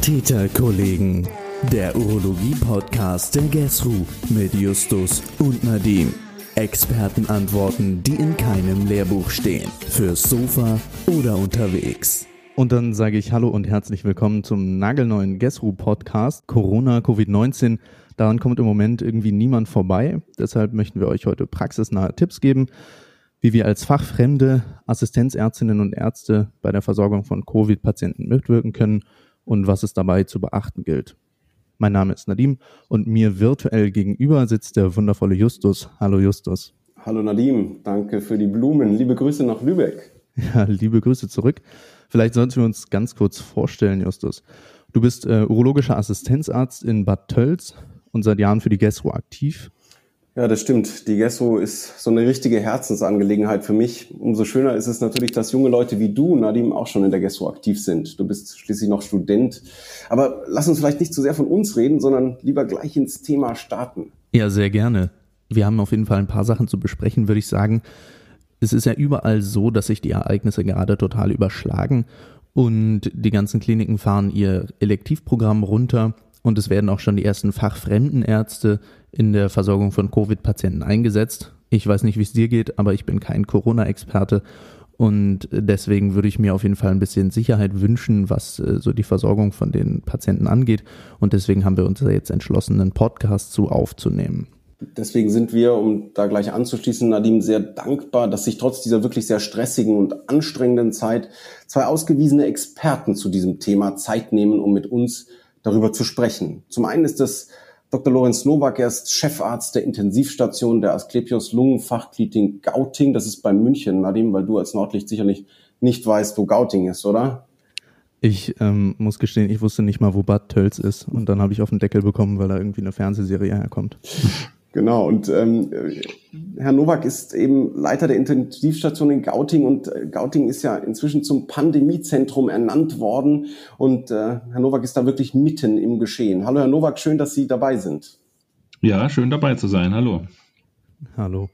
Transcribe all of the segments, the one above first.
Katheterkollegen, der Urologie-Podcast der GESRU mit Justus und Nadim. Expertenantworten, die in keinem Lehrbuch stehen. Fürs Sofa oder unterwegs. Und dann sage ich Hallo und herzlich willkommen zum nagelneuen GESRU Podcast Corona Covid-19. Daran kommt im Moment irgendwie niemand vorbei. Deshalb möchten wir euch heute praxisnahe Tipps geben, wie wir als fachfremde Assistenzärztinnen und Ärzte bei der Versorgung von Covid-Patienten mitwirken können und was es dabei zu beachten gilt. Mein Name ist Nadim und mir virtuell gegenüber sitzt der wundervolle Justus. Hallo Justus. Hallo Nadim, danke für die Blumen. Liebe Grüße nach Lübeck. Ja, liebe Grüße zurück. Vielleicht sollten wir uns ganz kurz vorstellen, Justus. Du bist äh, urologischer Assistenzarzt in Bad Tölz und seit Jahren für die GESRO aktiv. Ja, das stimmt. Die Gesso ist so eine richtige Herzensangelegenheit für mich. Umso schöner ist es natürlich, dass junge Leute wie du, Nadim, auch schon in der Gesso aktiv sind. Du bist schließlich noch Student. Aber lass uns vielleicht nicht zu sehr von uns reden, sondern lieber gleich ins Thema starten. Ja, sehr gerne. Wir haben auf jeden Fall ein paar Sachen zu besprechen, würde ich sagen. Es ist ja überall so, dass sich die Ereignisse gerade total überschlagen und die ganzen Kliniken fahren ihr Elektivprogramm runter und es werden auch schon die ersten Fachfremdenärzte in der Versorgung von Covid-Patienten eingesetzt. Ich weiß nicht, wie es dir geht, aber ich bin kein Corona-Experte und deswegen würde ich mir auf jeden Fall ein bisschen Sicherheit wünschen, was äh, so die Versorgung von den Patienten angeht. Und deswegen haben wir uns jetzt entschlossen, einen Podcast zu aufzunehmen. Deswegen sind wir, um da gleich anzuschließen, Nadim, sehr dankbar, dass sich trotz dieser wirklich sehr stressigen und anstrengenden Zeit zwei ausgewiesene Experten zu diesem Thema Zeit nehmen, um mit uns darüber zu sprechen. Zum einen ist das Dr. Lorenz Nowak, er ist Chefarzt der Intensivstation der Asklepios Lungenfachklinik Gauting. Das ist bei München, Nadim, weil du als Nordlicht sicherlich nicht weißt, wo Gauting ist, oder? Ich ähm, muss gestehen, ich wusste nicht mal, wo Bad Tölz ist. Und dann habe ich auf den Deckel bekommen, weil da irgendwie eine Fernsehserie herkommt. Genau, und ähm, Herr Nowak ist eben Leiter der Intensivstation in Gauting und äh, Gauting ist ja inzwischen zum Pandemiezentrum ernannt worden und äh, Herr Nowak ist da wirklich mitten im Geschehen. Hallo Herr Nowak, schön, dass Sie dabei sind. Ja, schön dabei zu sein. Hallo. Hallo.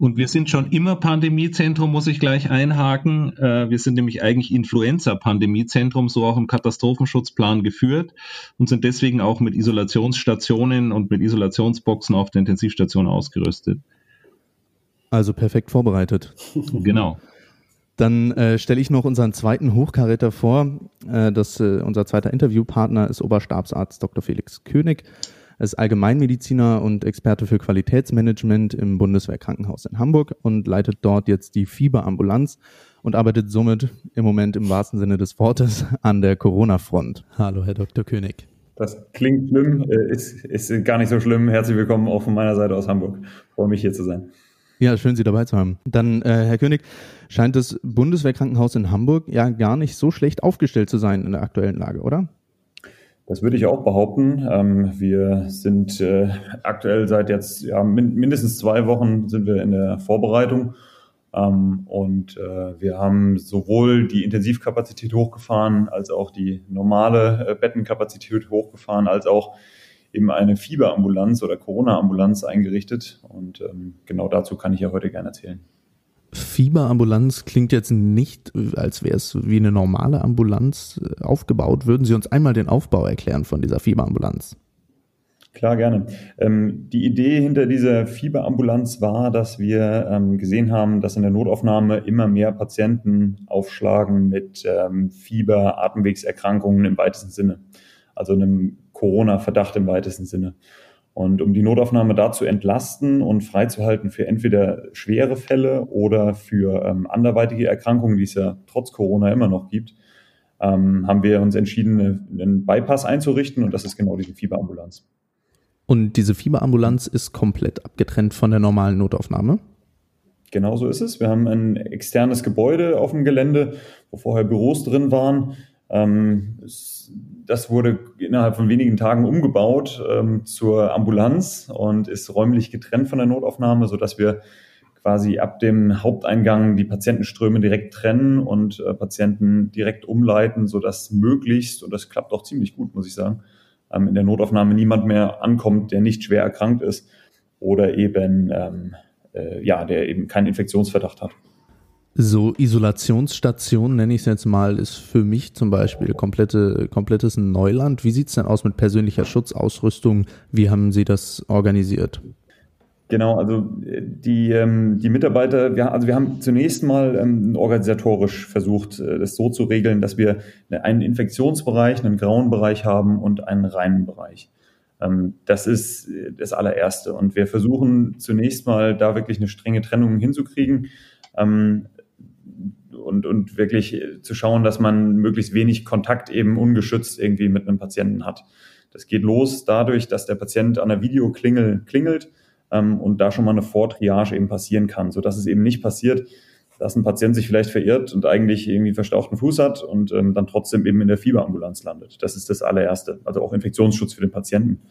Und wir sind schon immer Pandemiezentrum, muss ich gleich einhaken. Äh, wir sind nämlich eigentlich Influenza-Pandemiezentrum, so auch im Katastrophenschutzplan geführt und sind deswegen auch mit Isolationsstationen und mit Isolationsboxen auf der Intensivstation ausgerüstet. Also perfekt vorbereitet. Genau. Dann äh, stelle ich noch unseren zweiten Hochkaräter vor. Äh, das, äh, unser zweiter Interviewpartner ist Oberstabsarzt Dr. Felix König. Er ist Allgemeinmediziner und Experte für Qualitätsmanagement im Bundeswehrkrankenhaus in Hamburg und leitet dort jetzt die Fieberambulanz und arbeitet somit im Moment im wahrsten Sinne des Wortes an der Corona-Front. Hallo, Herr Dr. König. Das klingt schlimm, äh, ist, ist gar nicht so schlimm. Herzlich willkommen auch von meiner Seite aus Hamburg. freue mich hier zu sein. Ja, schön, Sie dabei zu haben. Dann, äh, Herr König, scheint das Bundeswehrkrankenhaus in Hamburg ja gar nicht so schlecht aufgestellt zu sein in der aktuellen Lage, oder? Das würde ich auch behaupten. Ähm, wir sind äh, aktuell seit jetzt ja, mindestens zwei Wochen sind wir in der Vorbereitung. Ähm, und äh, wir haben sowohl die Intensivkapazität hochgefahren, als auch die normale äh, Bettenkapazität hochgefahren, als auch eben eine Fieberambulanz oder Corona-Ambulanz eingerichtet. Und ähm, genau dazu kann ich ja heute gerne erzählen. Fieberambulanz klingt jetzt nicht, als wäre es wie eine normale Ambulanz äh, aufgebaut. Würden Sie uns einmal den Aufbau erklären von dieser Fieberambulanz? Klar, gerne. Ähm, die Idee hinter dieser Fieberambulanz war, dass wir ähm, gesehen haben, dass in der Notaufnahme immer mehr Patienten aufschlagen mit ähm, Fieber, Atemwegserkrankungen im weitesten Sinne. Also einem Corona-Verdacht im weitesten Sinne. Und um die Notaufnahme da zu entlasten und freizuhalten für entweder schwere Fälle oder für ähm, anderweitige Erkrankungen, die es ja trotz Corona immer noch gibt, ähm, haben wir uns entschieden, einen Bypass einzurichten und das ist genau diese Fieberambulanz. Und diese Fieberambulanz ist komplett abgetrennt von der normalen Notaufnahme? Genau so ist es. Wir haben ein externes Gebäude auf dem Gelände, wo vorher Büros drin waren. Ähm, das wurde innerhalb von wenigen Tagen umgebaut ähm, zur Ambulanz und ist räumlich getrennt von der Notaufnahme, so dass wir quasi ab dem Haupteingang die Patientenströme direkt trennen und äh, Patienten direkt umleiten, so dass möglichst, und das klappt auch ziemlich gut, muss ich sagen, ähm, in der Notaufnahme niemand mehr ankommt, der nicht schwer erkrankt ist oder eben, ähm, äh, ja, der eben keinen Infektionsverdacht hat. So Isolationsstation, nenne ich es jetzt mal, ist für mich zum Beispiel komplette, komplettes Neuland. Wie sieht es denn aus mit persönlicher Schutzausrüstung? Wie haben Sie das organisiert? Genau, also äh, die, ähm, die Mitarbeiter, wir, also wir haben zunächst mal ähm, organisatorisch versucht, äh, das so zu regeln, dass wir einen Infektionsbereich, einen grauen Bereich haben und einen reinen Bereich. Ähm, das ist äh, das allererste. Und wir versuchen zunächst mal da wirklich eine strenge Trennung hinzukriegen und, und wirklich zu schauen, dass man möglichst wenig Kontakt eben ungeschützt irgendwie mit einem Patienten hat. Das geht los dadurch, dass der Patient an der Videoklingel klingelt ähm, und da schon mal eine Vortriage eben passieren kann, so dass es eben nicht passiert, dass ein Patient sich vielleicht verirrt und eigentlich irgendwie verstauchten Fuß hat und ähm, dann trotzdem eben in der Fieberambulanz landet. Das ist das allererste, also auch Infektionsschutz für den Patienten.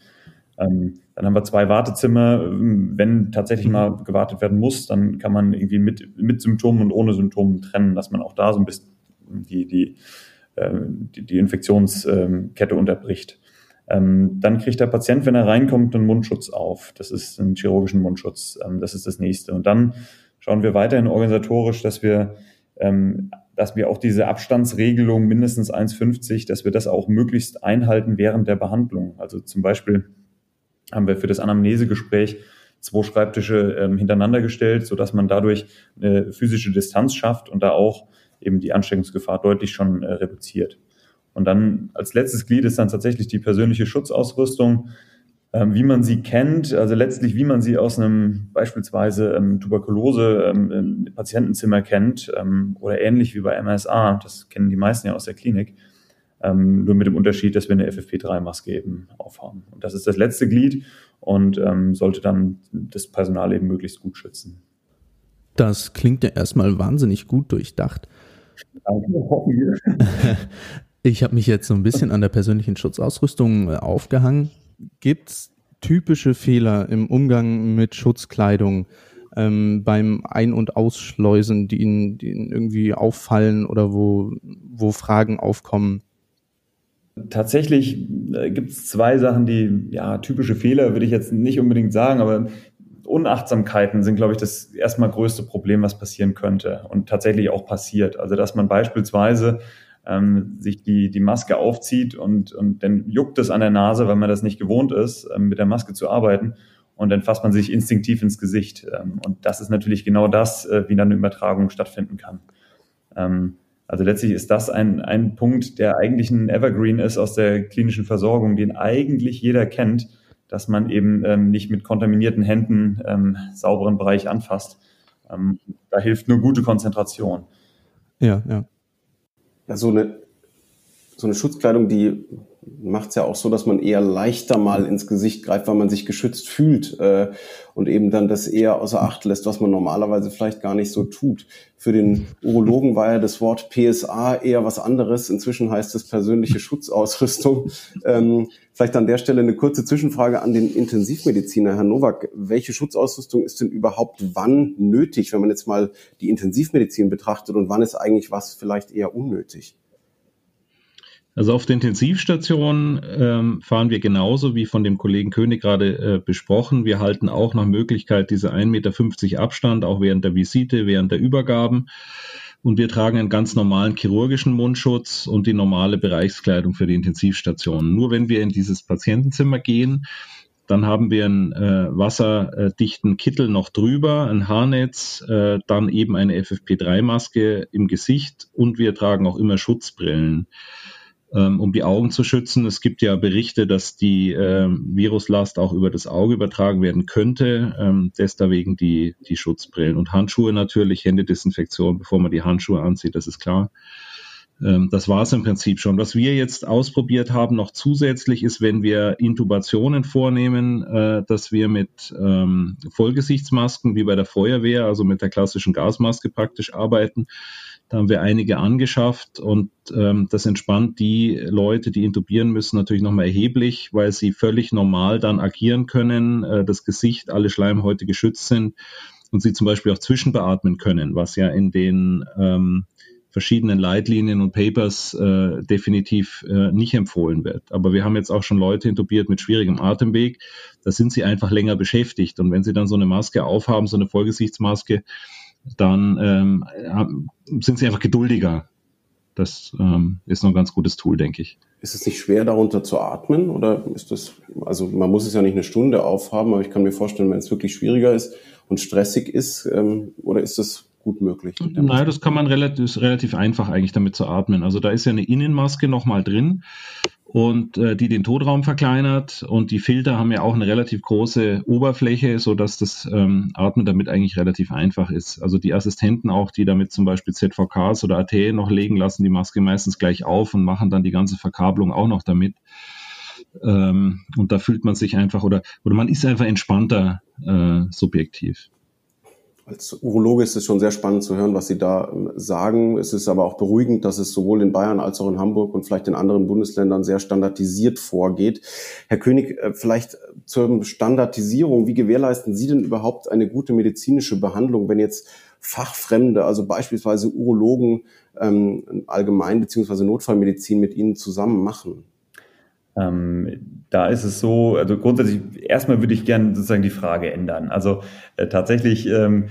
Ähm, dann haben wir zwei Wartezimmer. Wenn tatsächlich mal gewartet werden muss, dann kann man irgendwie mit, mit Symptomen und ohne Symptomen trennen, dass man auch da so ein bisschen die, die, äh, die, die Infektionskette unterbricht. Ähm, dann kriegt der Patient, wenn er reinkommt, einen Mundschutz auf. Das ist ein chirurgischen Mundschutz. Ähm, das ist das nächste. Und dann schauen wir weiterhin organisatorisch, dass wir, ähm, dass wir auch diese Abstandsregelung mindestens 1,50, dass wir das auch möglichst einhalten während der Behandlung. Also zum Beispiel haben wir für das Anamnesegespräch zwei Schreibtische ähm, hintereinander gestellt, sodass man dadurch eine physische Distanz schafft und da auch eben die Ansteckungsgefahr deutlich schon äh, reduziert. Und dann als letztes Glied ist dann tatsächlich die persönliche Schutzausrüstung, ähm, wie man sie kennt, also letztlich wie man sie aus einem beispielsweise ähm, Tuberkulose-Patientenzimmer ähm, kennt ähm, oder ähnlich wie bei MSA, das kennen die meisten ja aus der Klinik, ähm, nur mit dem Unterschied, dass wir eine FFP3-Maske eben aufhaben. Und das ist das letzte Glied und ähm, sollte dann das Personal eben möglichst gut schützen. Das klingt ja erstmal wahnsinnig gut durchdacht. Ich habe mich jetzt so ein bisschen an der persönlichen Schutzausrüstung äh, aufgehangen. Gibt es typische Fehler im Umgang mit Schutzkleidung ähm, beim Ein- und Ausschleusen, die Ihnen, die Ihnen irgendwie auffallen oder wo, wo Fragen aufkommen? Tatsächlich äh, gibt es zwei Sachen, die, ja, typische Fehler würde ich jetzt nicht unbedingt sagen, aber Unachtsamkeiten sind, glaube ich, das erstmal größte Problem, was passieren könnte und tatsächlich auch passiert. Also, dass man beispielsweise ähm, sich die, die Maske aufzieht und, und dann juckt es an der Nase, weil man das nicht gewohnt ist, ähm, mit der Maske zu arbeiten. Und dann fasst man sich instinktiv ins Gesicht. Ähm, und das ist natürlich genau das, äh, wie dann eine Übertragung stattfinden kann. Also letztlich ist das ein, ein Punkt, der eigentlich ein Evergreen ist aus der klinischen Versorgung, den eigentlich jeder kennt, dass man eben ähm, nicht mit kontaminierten Händen ähm, sauberen Bereich anfasst. Ähm, da hilft nur gute Konzentration. Ja, ja ja, so eine, so eine Schutzkleidung, die macht es ja auch so, dass man eher leichter mal ins Gesicht greift, weil man sich geschützt fühlt äh, und eben dann das eher außer Acht lässt, was man normalerweise vielleicht gar nicht so tut. Für den Urologen war ja das Wort PSA eher was anderes. Inzwischen heißt es persönliche Schutzausrüstung. Ähm, vielleicht an der Stelle eine kurze Zwischenfrage an den Intensivmediziner, Herr Nowak. Welche Schutzausrüstung ist denn überhaupt wann nötig, wenn man jetzt mal die Intensivmedizin betrachtet und wann ist eigentlich was vielleicht eher unnötig? Also auf der Intensivstation ähm, fahren wir genauso wie von dem Kollegen König gerade äh, besprochen. Wir halten auch nach Möglichkeit diese 1,50 Meter Abstand, auch während der Visite, während der Übergaben. Und wir tragen einen ganz normalen chirurgischen Mundschutz und die normale Bereichskleidung für die Intensivstation. Nur wenn wir in dieses Patientenzimmer gehen, dann haben wir einen äh, wasserdichten Kittel noch drüber, ein Haarnetz, äh, dann eben eine FFP3-Maske im Gesicht und wir tragen auch immer Schutzbrillen ähm, um die Augen zu schützen. Es gibt ja Berichte, dass die äh, Viruslast auch über das Auge übertragen werden könnte. Ähm, deswegen die, die Schutzbrillen und Handschuhe natürlich, Händedesinfektion, bevor man die Handschuhe anzieht, das ist klar. Ähm, das war es im Prinzip schon. Was wir jetzt ausprobiert haben, noch zusätzlich ist, wenn wir Intubationen vornehmen, äh, dass wir mit ähm, Vollgesichtsmasken wie bei der Feuerwehr, also mit der klassischen Gasmaske praktisch arbeiten da haben wir einige angeschafft und ähm, das entspannt die Leute, die intubieren müssen, natürlich nochmal erheblich, weil sie völlig normal dann agieren können, äh, das Gesicht, alle Schleimhäute geschützt sind und sie zum Beispiel auch zwischenbeatmen können, was ja in den ähm, verschiedenen Leitlinien und Papers äh, definitiv äh, nicht empfohlen wird. Aber wir haben jetzt auch schon Leute intubiert mit schwierigem Atemweg. Da sind sie einfach länger beschäftigt. Und wenn sie dann so eine Maske aufhaben, so eine Vollgesichtsmaske, dann ähm, sind sie einfach geduldiger. Das ähm, ist noch ein ganz gutes Tool, denke ich. Ist es nicht schwer, darunter zu atmen? Oder ist das, also man muss es ja nicht eine Stunde aufhaben, aber ich kann mir vorstellen, wenn es wirklich schwieriger ist und stressig ist, ähm, oder ist das gut möglich? Nein, das kann man relativ, relativ einfach eigentlich damit zu atmen. Also da ist ja eine Innenmaske nochmal drin und äh, die den Totraum verkleinert und die Filter haben ja auch eine relativ große Oberfläche, so dass das ähm, Atmen damit eigentlich relativ einfach ist. Also die Assistenten auch, die damit zum Beispiel ZVKs oder AT noch legen, lassen die Maske meistens gleich auf und machen dann die ganze Verkabelung auch noch damit. Ähm, und da fühlt man sich einfach oder oder man ist einfach entspannter äh, subjektiv als Urologe ist es schon sehr spannend zu hören, was Sie da ähm, sagen. Es ist aber auch beruhigend, dass es sowohl in Bayern als auch in Hamburg und vielleicht in anderen Bundesländern sehr standardisiert vorgeht. Herr König, äh, vielleicht zur Standardisierung. Wie gewährleisten Sie denn überhaupt eine gute medizinische Behandlung, wenn jetzt Fachfremde, also beispielsweise Urologen, ähm, allgemein beziehungsweise Notfallmedizin mit Ihnen zusammen machen? Ähm, da ist es so, also grundsätzlich, erstmal würde ich gerne sozusagen die Frage ändern. Also äh, tatsächlich, ähm,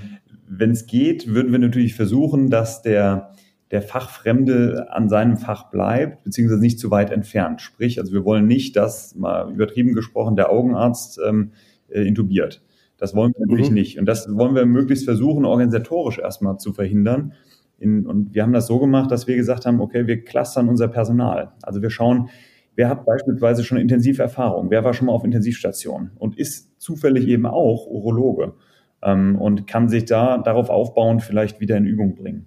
wenn es geht, würden wir natürlich versuchen, dass der, der Fachfremde an seinem Fach bleibt, beziehungsweise nicht zu weit entfernt. Sprich, also wir wollen nicht, dass, mal übertrieben gesprochen, der Augenarzt ähm, äh, intubiert. Das wollen wir natürlich mhm. nicht. Und das wollen wir möglichst versuchen, organisatorisch erstmal zu verhindern. In, und wir haben das so gemacht, dass wir gesagt haben, okay, wir clustern unser Personal. Also wir schauen, Wer hat beispielsweise schon intensive Erfahrung? Wer war schon mal auf Intensivstation und ist zufällig eben auch Urologe ähm, und kann sich da darauf aufbauend vielleicht wieder in Übung bringen?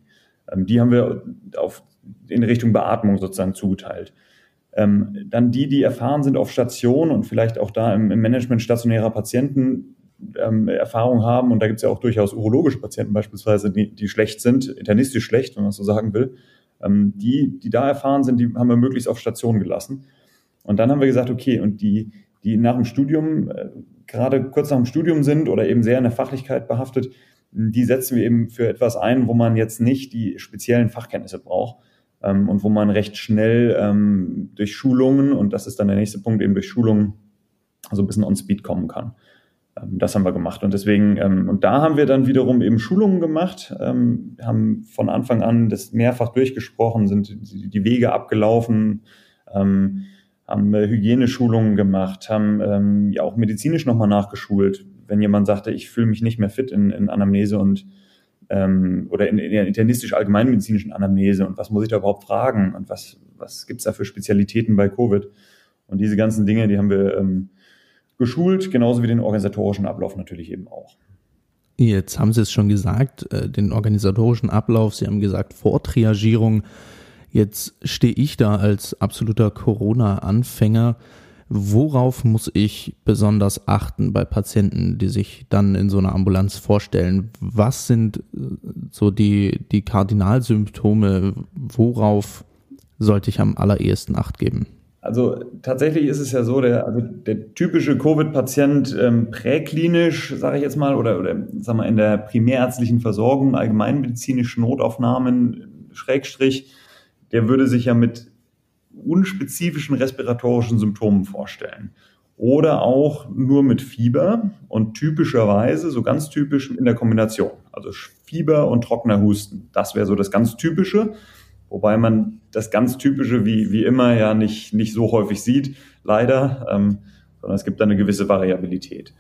Ähm, die haben wir auf, in Richtung Beatmung sozusagen zugeteilt. Ähm, dann die, die erfahren sind auf Station und vielleicht auch da im, im Management stationärer Patienten ähm, Erfahrung haben, und da gibt es ja auch durchaus urologische Patienten beispielsweise, die, die schlecht sind, internistisch schlecht, wenn man so sagen will. Ähm, die, die da erfahren sind, die haben wir möglichst auf Station gelassen. Und dann haben wir gesagt, okay, und die, die nach dem Studium, äh, gerade kurz nach dem Studium sind oder eben sehr in der Fachlichkeit behaftet, die setzen wir eben für etwas ein, wo man jetzt nicht die speziellen Fachkenntnisse braucht ähm, und wo man recht schnell ähm, durch Schulungen, und das ist dann der nächste Punkt, eben durch Schulungen so ein bisschen on Speed kommen kann. Ähm, das haben wir gemacht. Und deswegen, ähm, und da haben wir dann wiederum eben Schulungen gemacht, ähm, haben von Anfang an das mehrfach durchgesprochen, sind die Wege abgelaufen, ähm, haben äh, Hygieneschulungen gemacht, haben ähm, ja auch medizinisch nochmal nachgeschult. Wenn jemand sagte, ich fühle mich nicht mehr fit in, in Anamnese und ähm, oder in, in der internistisch-allgemeinmedizinischen Anamnese und was muss ich da überhaupt fragen und was, was gibt's da für Spezialitäten bei Covid? Und diese ganzen Dinge, die haben wir ähm, geschult, genauso wie den organisatorischen Ablauf natürlich eben auch. Jetzt haben Sie es schon gesagt, äh, den organisatorischen Ablauf, Sie haben gesagt Vortriagierung. Jetzt stehe ich da als absoluter Corona-Anfänger. Worauf muss ich besonders achten bei Patienten, die sich dann in so einer Ambulanz vorstellen? Was sind äh, so die, die Kardinalsymptome? Worauf sollte ich am allerersten Acht geben? Also tatsächlich ist es ja so, der, also der typische Covid-Patient ähm, präklinisch, sage ich jetzt mal, oder, oder sag mal, in der primärärztlichen Versorgung, allgemeinmedizinischen Notaufnahmen, Schrägstrich, der würde sich ja mit unspezifischen respiratorischen Symptomen vorstellen. Oder auch nur mit Fieber und typischerweise, so ganz typisch in der Kombination. Also Fieber und trockener Husten. Das wäre so das ganz Typische. Wobei man das ganz Typische wie, wie immer ja nicht, nicht so häufig sieht, leider, ähm, sondern es gibt da eine gewisse Variabilität.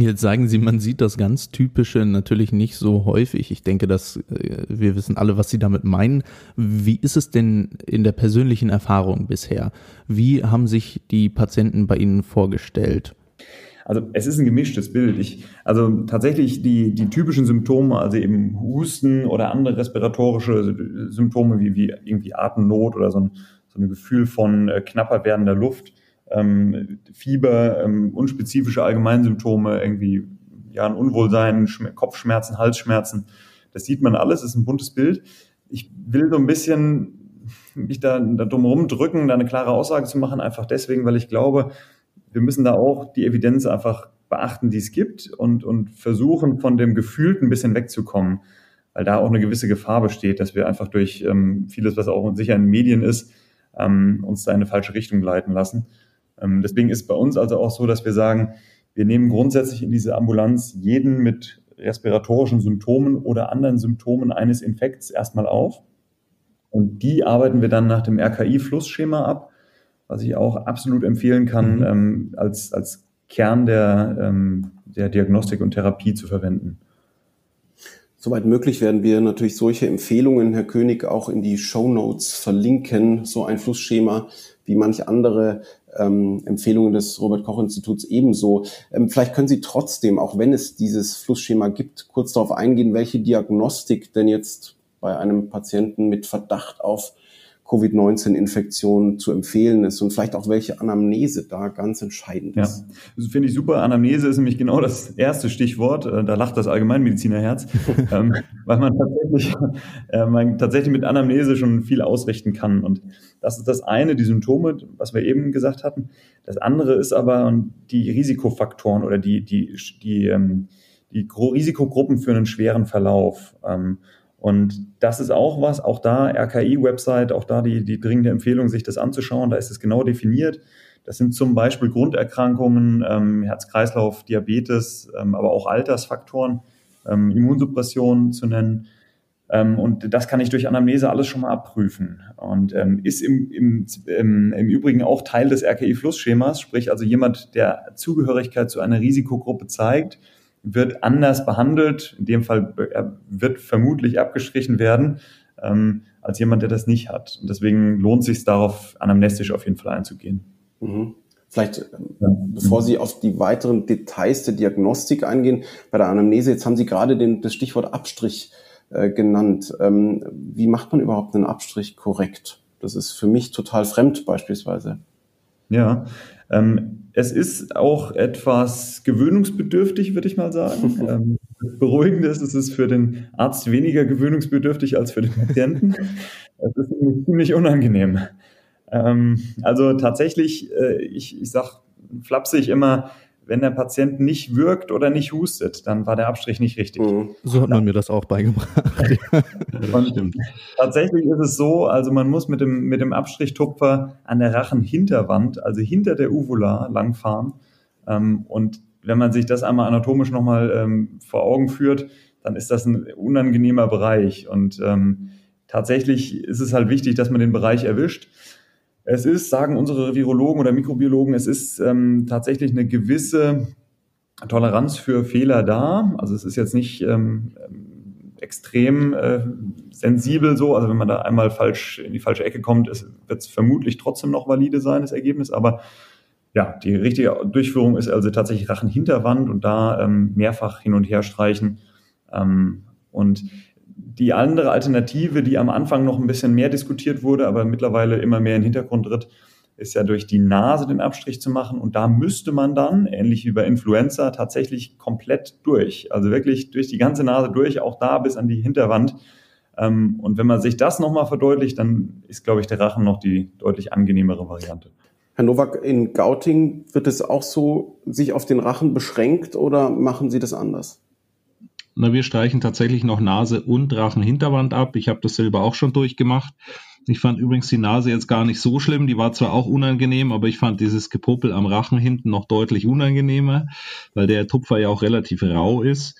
Jetzt sagen Sie, man sieht das ganz Typische natürlich nicht so häufig. Ich denke, dass äh, wir wissen alle, was Sie damit meinen. Wie ist es denn in der persönlichen Erfahrung bisher? Wie haben sich die Patienten bei Ihnen vorgestellt? Also es ist ein gemischtes Bild. Ich, also tatsächlich die, die typischen Symptome, also eben Husten oder andere respiratorische Symptome wie, wie irgendwie Atemnot oder so ein, so ein Gefühl von äh, knapper werdender Luft, ähm, Fieber, ähm, unspezifische Allgemeinsymptome, irgendwie ja ein Unwohlsein, Sch Kopfschmerzen, Halsschmerzen. Das sieht man alles, ist ein buntes Bild. Ich will so ein bisschen mich da, da drum drücken, da eine klare Aussage zu machen, einfach deswegen, weil ich glaube, wir müssen da auch die Evidenz einfach beachten, die es gibt und, und versuchen, von dem Gefühlten ein bisschen wegzukommen, weil da auch eine gewisse Gefahr besteht, dass wir einfach durch ähm, vieles, was auch sicher in Medien ist, ähm, uns da in eine falsche Richtung leiten lassen. Ähm, deswegen ist bei uns also auch so, dass wir sagen, wir nehmen grundsätzlich in diese Ambulanz jeden mit respiratorischen Symptomen oder anderen Symptomen eines Infekts erstmal auf. Und die arbeiten wir dann nach dem RKI-Flussschema ab, was ich auch absolut empfehlen kann, mhm. ähm, als, als Kern der, ähm, der Diagnostik und Therapie zu verwenden. Soweit möglich werden wir natürlich solche Empfehlungen, Herr König, auch in die Show Notes verlinken. So ein Flussschema wie manche andere ähm, Empfehlungen des Robert Koch Instituts ebenso. Ähm, vielleicht können Sie trotzdem, auch wenn es dieses Flussschema gibt, kurz darauf eingehen, welche Diagnostik denn jetzt bei einem Patienten mit Verdacht auf Covid-19-Infektion zu empfehlen ist und vielleicht auch welche Anamnese da ganz entscheidend ist. Ja, das finde ich super. Anamnese ist nämlich genau das erste Stichwort. Äh, da lacht das Allgemeinmedizinerherz, ähm, weil man tatsächlich, äh, man tatsächlich mit Anamnese schon viel ausrichten kann. Und das ist das eine, die Symptome, was wir eben gesagt hatten. Das andere ist aber die Risikofaktoren oder die, die, die, ähm, die Risikogruppen für einen schweren Verlauf. Ähm, und das ist auch was, auch da RKI-Website, auch da die, die dringende Empfehlung, sich das anzuschauen, da ist es genau definiert. Das sind zum Beispiel Grunderkrankungen, ähm, Herz-Kreislauf, Diabetes, ähm, aber auch Altersfaktoren, ähm, Immunsuppression zu nennen. Ähm, und das kann ich durch Anamnese alles schon mal abprüfen. Und ähm, ist im, im, im, im Übrigen auch Teil des RKI-Flussschemas, sprich also jemand, der Zugehörigkeit zu einer Risikogruppe zeigt, wird anders behandelt. In dem Fall wird vermutlich abgestrichen werden ähm, als jemand, der das nicht hat. Und deswegen lohnt es sich darauf, anamnestisch auf jeden Fall einzugehen. Mhm. Vielleicht, ähm, ja. bevor Sie auf die weiteren Details der Diagnostik eingehen, bei der Anamnese, jetzt haben Sie gerade den, das Stichwort Abstrich äh, genannt. Ähm, wie macht man überhaupt einen Abstrich korrekt? Das ist für mich total fremd beispielsweise. Ja, es ist auch etwas gewöhnungsbedürftig, würde ich mal sagen. ähm, beruhigend ist, es ist für den Arzt weniger gewöhnungsbedürftig als für den Patienten. Es ist ziemlich unangenehm. Ähm, also tatsächlich, äh, ich, ich sage flapsig immer, wenn der Patient nicht wirkt oder nicht hustet, dann war der Abstrich nicht richtig. Mhm. So hat man mir das auch beigebracht. tatsächlich ist es so, also man muss mit dem, mit dem Abstrichtupfer an der Rachenhinterwand, also hinter der Uvula langfahren. Ähm, und wenn man sich das einmal anatomisch nochmal ähm, vor Augen führt, dann ist das ein unangenehmer Bereich. Und ähm, tatsächlich ist es halt wichtig, dass man den Bereich erwischt. Es ist, sagen unsere Virologen oder Mikrobiologen, es ist ähm, tatsächlich eine gewisse Toleranz für Fehler da. Also es ist jetzt nicht ähm, extrem äh, sensibel so. Also wenn man da einmal falsch in die falsche Ecke kommt, wird es vermutlich trotzdem noch valide sein, das Ergebnis. Aber ja, die richtige Durchführung ist also tatsächlich Rachenhinterwand und da ähm, mehrfach hin und her streichen. Ähm, und die andere Alternative, die am Anfang noch ein bisschen mehr diskutiert wurde, aber mittlerweile immer mehr in den Hintergrund tritt, ist ja durch die Nase den Abstrich zu machen. Und da müsste man dann, ähnlich wie bei Influenza, tatsächlich komplett durch. Also wirklich durch die ganze Nase durch, auch da bis an die Hinterwand. Ähm, und wenn man sich das nochmal verdeutlicht, dann ist, glaube ich, der Rachen noch die deutlich angenehmere Variante. Herr Nowak, in Gauting wird es auch so sich auf den Rachen beschränkt oder machen Sie das anders? Na, wir streichen tatsächlich noch Nase und Rachenhinterwand ab. Ich habe das selber auch schon durchgemacht. Ich fand übrigens die Nase jetzt gar nicht so schlimm. Die war zwar auch unangenehm, aber ich fand dieses Gepopel am Rachen hinten noch deutlich unangenehmer, weil der Tupfer ja auch relativ rau ist.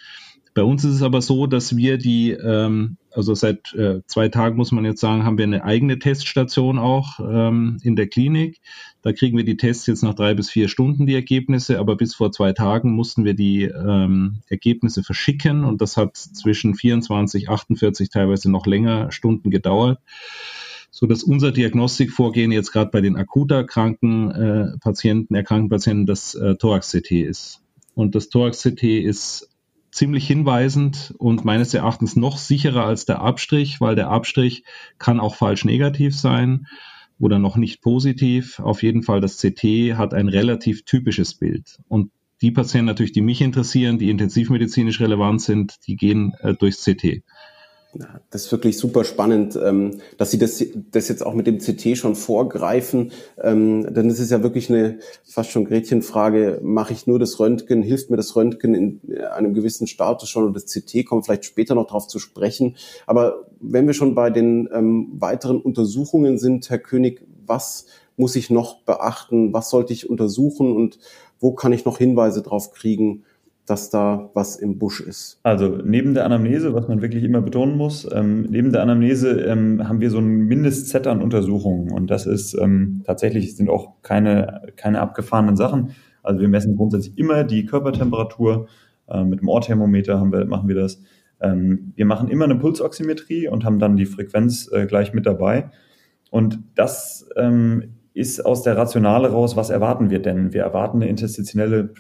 Bei uns ist es aber so, dass wir die, ähm, also seit äh, zwei Tagen muss man jetzt sagen, haben wir eine eigene Teststation auch ähm, in der Klinik. Da kriegen wir die Tests jetzt nach drei bis vier Stunden die Ergebnisse, aber bis vor zwei Tagen mussten wir die ähm, Ergebnisse verschicken und das hat zwischen 24, 48, teilweise noch länger Stunden gedauert so dass unser Diagnostikvorgehen jetzt gerade bei den akut erkrankten äh, Patienten, erkrankten Patienten das äh, Thorax-CT ist. Und das Thorax-CT ist ziemlich hinweisend und meines Erachtens noch sicherer als der Abstrich, weil der Abstrich kann auch falsch negativ sein oder noch nicht positiv. Auf jeden Fall das CT hat ein relativ typisches Bild. Und die Patienten natürlich, die mich interessieren, die intensivmedizinisch relevant sind, die gehen äh, durchs CT. Das ist wirklich super spannend, ähm, dass Sie das, das jetzt auch mit dem CT schon vorgreifen. Ähm, denn es ist ja wirklich eine fast schon Gretchenfrage, mache ich nur das Röntgen, hilft mir das Röntgen in einem gewissen Status schon und das CT kommt vielleicht später noch darauf zu sprechen. Aber wenn wir schon bei den ähm, weiteren Untersuchungen sind, Herr König, was muss ich noch beachten? Was sollte ich untersuchen und wo kann ich noch Hinweise drauf kriegen, dass da was im Busch ist? Also neben der Anamnese, was man wirklich immer betonen muss, ähm, neben der Anamnese ähm, haben wir so ein Mindestset an Untersuchungen und das ist ähm, tatsächlich sind auch keine, keine abgefahrenen Sachen. Also wir messen grundsätzlich immer die Körpertemperatur. Äh, mit dem Ohrthermometer wir, machen wir das. Ähm, wir machen immer eine Pulsoximetrie und haben dann die Frequenz äh, gleich mit dabei. Und das ähm, ist aus der Rationale raus, was erwarten wir denn? Wir erwarten eine interstitielle,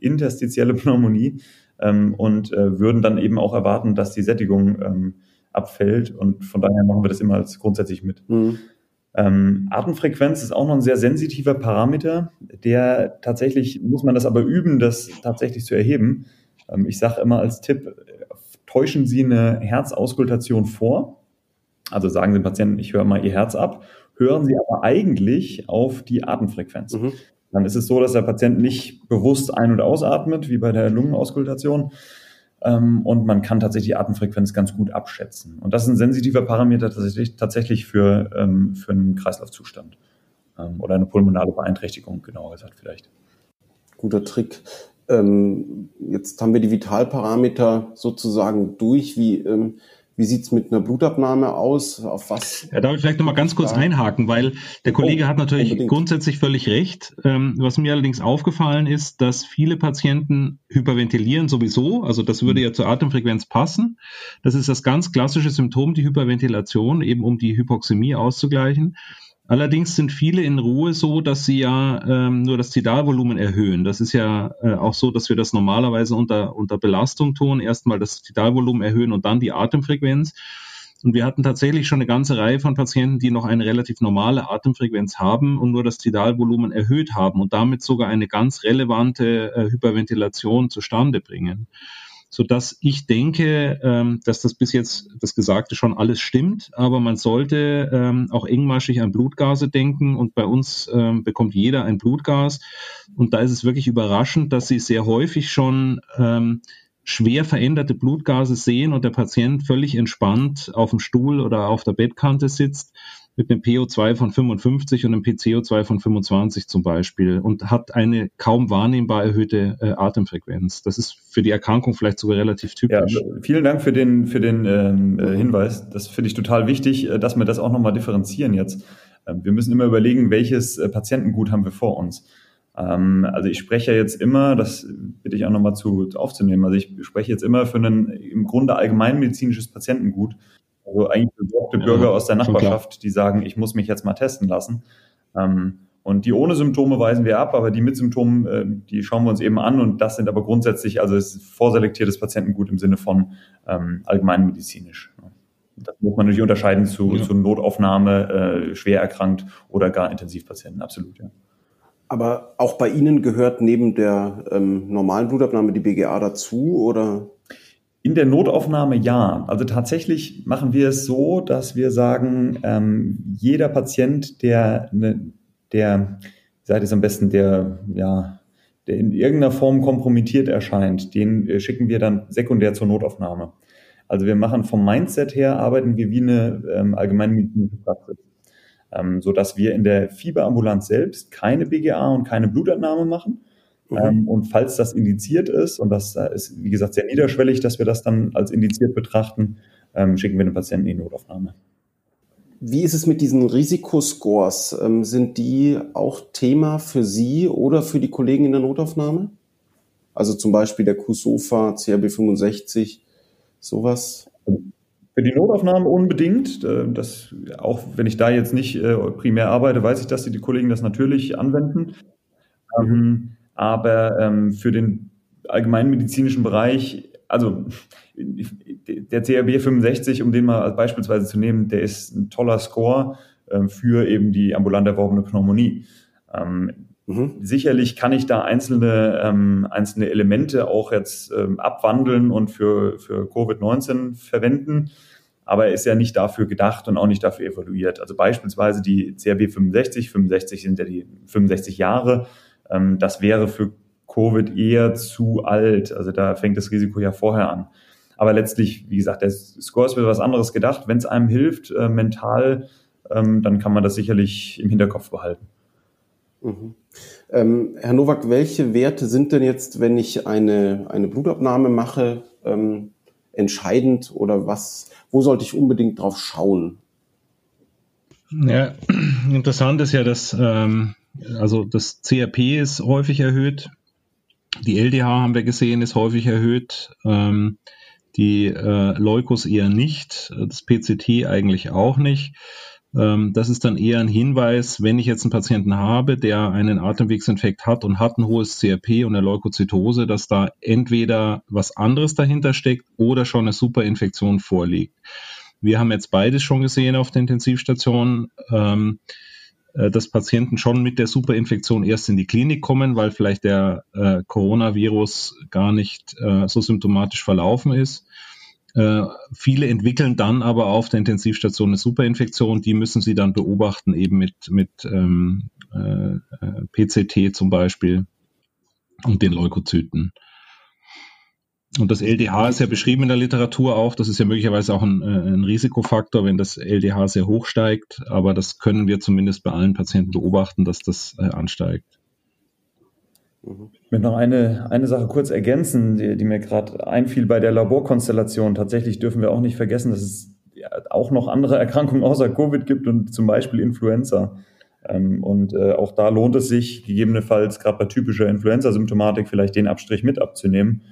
interstitielle Pneumonie ähm, und äh, würden dann eben auch erwarten, dass die Sättigung ähm, abfällt. Und von daher machen wir das immer als grundsätzlich mit. Mhm. Ähm, Atemfrequenz ist auch noch ein sehr sensitiver Parameter, der tatsächlich, muss man das aber üben, das tatsächlich zu erheben. Ähm, ich sage immer als Tipp, täuschen Sie eine Herzauskultation vor. Also sagen Sie dem Patienten, ich höre mal Ihr Herz ab, hören Sie aber eigentlich auf die Atemfrequenz. Mhm. Dann ist es so, dass der Patient nicht bewusst ein- und ausatmet, wie bei der Lungenauskultation. Ähm, und man kann tatsächlich die Atemfrequenz ganz gut abschätzen. Und das ist ein sensitiver Parameter tatsächlich, tatsächlich für, ähm, für einen Kreislaufzustand ähm, oder eine pulmonale Beeinträchtigung, genauer gesagt vielleicht. Guter Trick. Jetzt haben wir die Vitalparameter sozusagen durch. Wie, wie sieht's mit einer Blutabnahme aus? Auf was? Ja, darf ich vielleicht noch mal ganz kurz einhaken, weil der Kollege oh, hat natürlich unbedingt. grundsätzlich völlig recht. Ähm, was mir allerdings aufgefallen ist, dass viele Patienten hyperventilieren sowieso. Also das würde ja zur Atemfrequenz passen. Das ist das ganz klassische Symptom, die Hyperventilation, eben um die Hypoxämie auszugleichen. Allerdings sind viele in Ruhe so, dass sie ja ähm, nur das Tidalvolumen erhöhen. Das ist ja äh, auch so, dass wir das normalerweise unter, unter Belastung tun. Erstmal das Tidalvolumen erhöhen und dann die Atemfrequenz. Und wir hatten tatsächlich schon eine ganze Reihe von Patienten, die noch eine relativ normale Atemfrequenz haben und nur das Tidalvolumen erhöht haben und damit sogar eine ganz relevante äh, Hyperventilation zustande bringen so dass ich denke, ähm, dass das bis jetzt das Gesagte schon alles stimmt, aber man sollte ähm, auch engmaschig an Blutgase denken und bei uns ähm, bekommt jeder ein Blutgas. Und da ist es wirklich überraschend, dass sie sehr häufig schon ähm, schwer veränderte Blutgase sehen und der Patient völlig entspannt auf dem Stuhl oder auf der Bettkante sitzt mit einem PO2 von 55 und einem PCO2 von 25 zum Beispiel und hat eine kaum wahrnehmbar erhöhte äh, Atemfrequenz. Das ist für die Erkrankung vielleicht sogar relativ typisch. Ja, vielen Dank für den, für den ähm, äh, Hinweis. Das finde ich total wichtig, äh, dass wir das auch nochmal differenzieren jetzt. Ähm, wir müssen immer überlegen, welches äh, Patientengut haben wir vor uns. Ähm, also ich spreche jetzt immer, das bitte ich auch nochmal zu aufzunehmen, also ich spreche jetzt immer für ein im Grunde allgemeinmedizinisches Patientengut also eigentlich besorgte ja, Bürger aus der Nachbarschaft, die sagen, ich muss mich jetzt mal testen lassen. Ähm, und die ohne Symptome weisen wir ab, aber die mit Symptomen, äh, die schauen wir uns eben an. Und das sind aber grundsätzlich, also es ist vorselektiertes Patientengut im Sinne von ähm, allgemeinmedizinisch. Das muss man natürlich unterscheiden zu, ja. zu Notaufnahme, äh, schwer erkrankt oder gar Intensivpatienten, absolut, ja. Aber auch bei Ihnen gehört neben der ähm, normalen Blutabnahme die BGA dazu, oder? In der Notaufnahme ja. Also tatsächlich machen wir es so, dass wir sagen, ähm, jeder Patient, der, ne, der, seid es am besten, der, ja, der in irgendeiner Form kompromittiert erscheint, den äh, schicken wir dann sekundär zur Notaufnahme. Also wir machen vom Mindset her, arbeiten wir wie eine ähm, allgemeinmedizinische Praxis. Ähm, so dass wir in der Fieberambulanz selbst keine BGA und keine Blutentnahme machen, Mhm. Ähm, und falls das indiziert ist, und das ist, wie gesagt, sehr niederschwellig, dass wir das dann als indiziert betrachten, ähm, schicken wir den Patienten in die Notaufnahme. Wie ist es mit diesen Risikoscores? Ähm, sind die auch Thema für Sie oder für die Kollegen in der Notaufnahme? Also zum Beispiel der QSOFA, CRB 65, sowas? Für die Notaufnahme unbedingt. Äh, das, auch wenn ich da jetzt nicht äh, primär arbeite, weiß ich, dass die, die Kollegen das natürlich anwenden. Mhm. Aber ähm, für den allgemeinmedizinischen Bereich, also der CRB 65, um den mal beispielsweise zu nehmen, der ist ein toller Score ähm, für eben die ambulant erworbene Pneumonie. Ähm, mhm. Sicherlich kann ich da einzelne, ähm, einzelne Elemente auch jetzt ähm, abwandeln und für, für Covid-19 verwenden, aber er ist ja nicht dafür gedacht und auch nicht dafür evaluiert. Also beispielsweise die CRB 65, 65 sind ja die 65 Jahre, ähm, das wäre für Covid eher zu alt. Also da fängt das Risiko ja vorher an. Aber letztlich, wie gesagt, der Score ist für was anderes gedacht. Wenn es einem hilft, äh, mental, ähm, dann kann man das sicherlich im Hinterkopf behalten. Mhm. Ähm, Herr Nowak, welche Werte sind denn jetzt, wenn ich eine, eine Blutabnahme mache, ähm, entscheidend oder was, wo sollte ich unbedingt drauf schauen? Ja, interessant ist ja, dass ähm, also das CRP ist häufig erhöht, die LDH haben wir gesehen, ist häufig erhöht, ähm, die äh, Leukos eher nicht, das PCT eigentlich auch nicht. Ähm, das ist dann eher ein Hinweis, wenn ich jetzt einen Patienten habe, der einen Atemwegsinfekt hat und hat ein hohes CRP und eine Leukozytose, dass da entweder was anderes dahinter steckt oder schon eine Superinfektion vorliegt. Wir haben jetzt beides schon gesehen auf der Intensivstation, ähm, äh, dass Patienten schon mit der Superinfektion erst in die Klinik kommen, weil vielleicht der äh, Coronavirus gar nicht äh, so symptomatisch verlaufen ist. Äh, viele entwickeln dann aber auf der Intensivstation eine Superinfektion, die müssen sie dann beobachten, eben mit, mit ähm, äh, PCT zum Beispiel und den Leukozyten. Und das LDH ist ja beschrieben in der Literatur auch. Das ist ja möglicherweise auch ein, äh, ein, Risikofaktor, wenn das LDH sehr hoch steigt. Aber das können wir zumindest bei allen Patienten beobachten, dass das äh, ansteigt. Ich möchte noch eine, eine Sache kurz ergänzen, die, die mir gerade einfiel bei der Laborkonstellation. Tatsächlich dürfen wir auch nicht vergessen, dass es auch noch andere Erkrankungen außer Covid gibt und zum Beispiel Influenza. Ähm, und äh, auch da lohnt es sich, gegebenenfalls gerade bei typischer Influenza-Symptomatik vielleicht den Abstrich mit abzunehmen,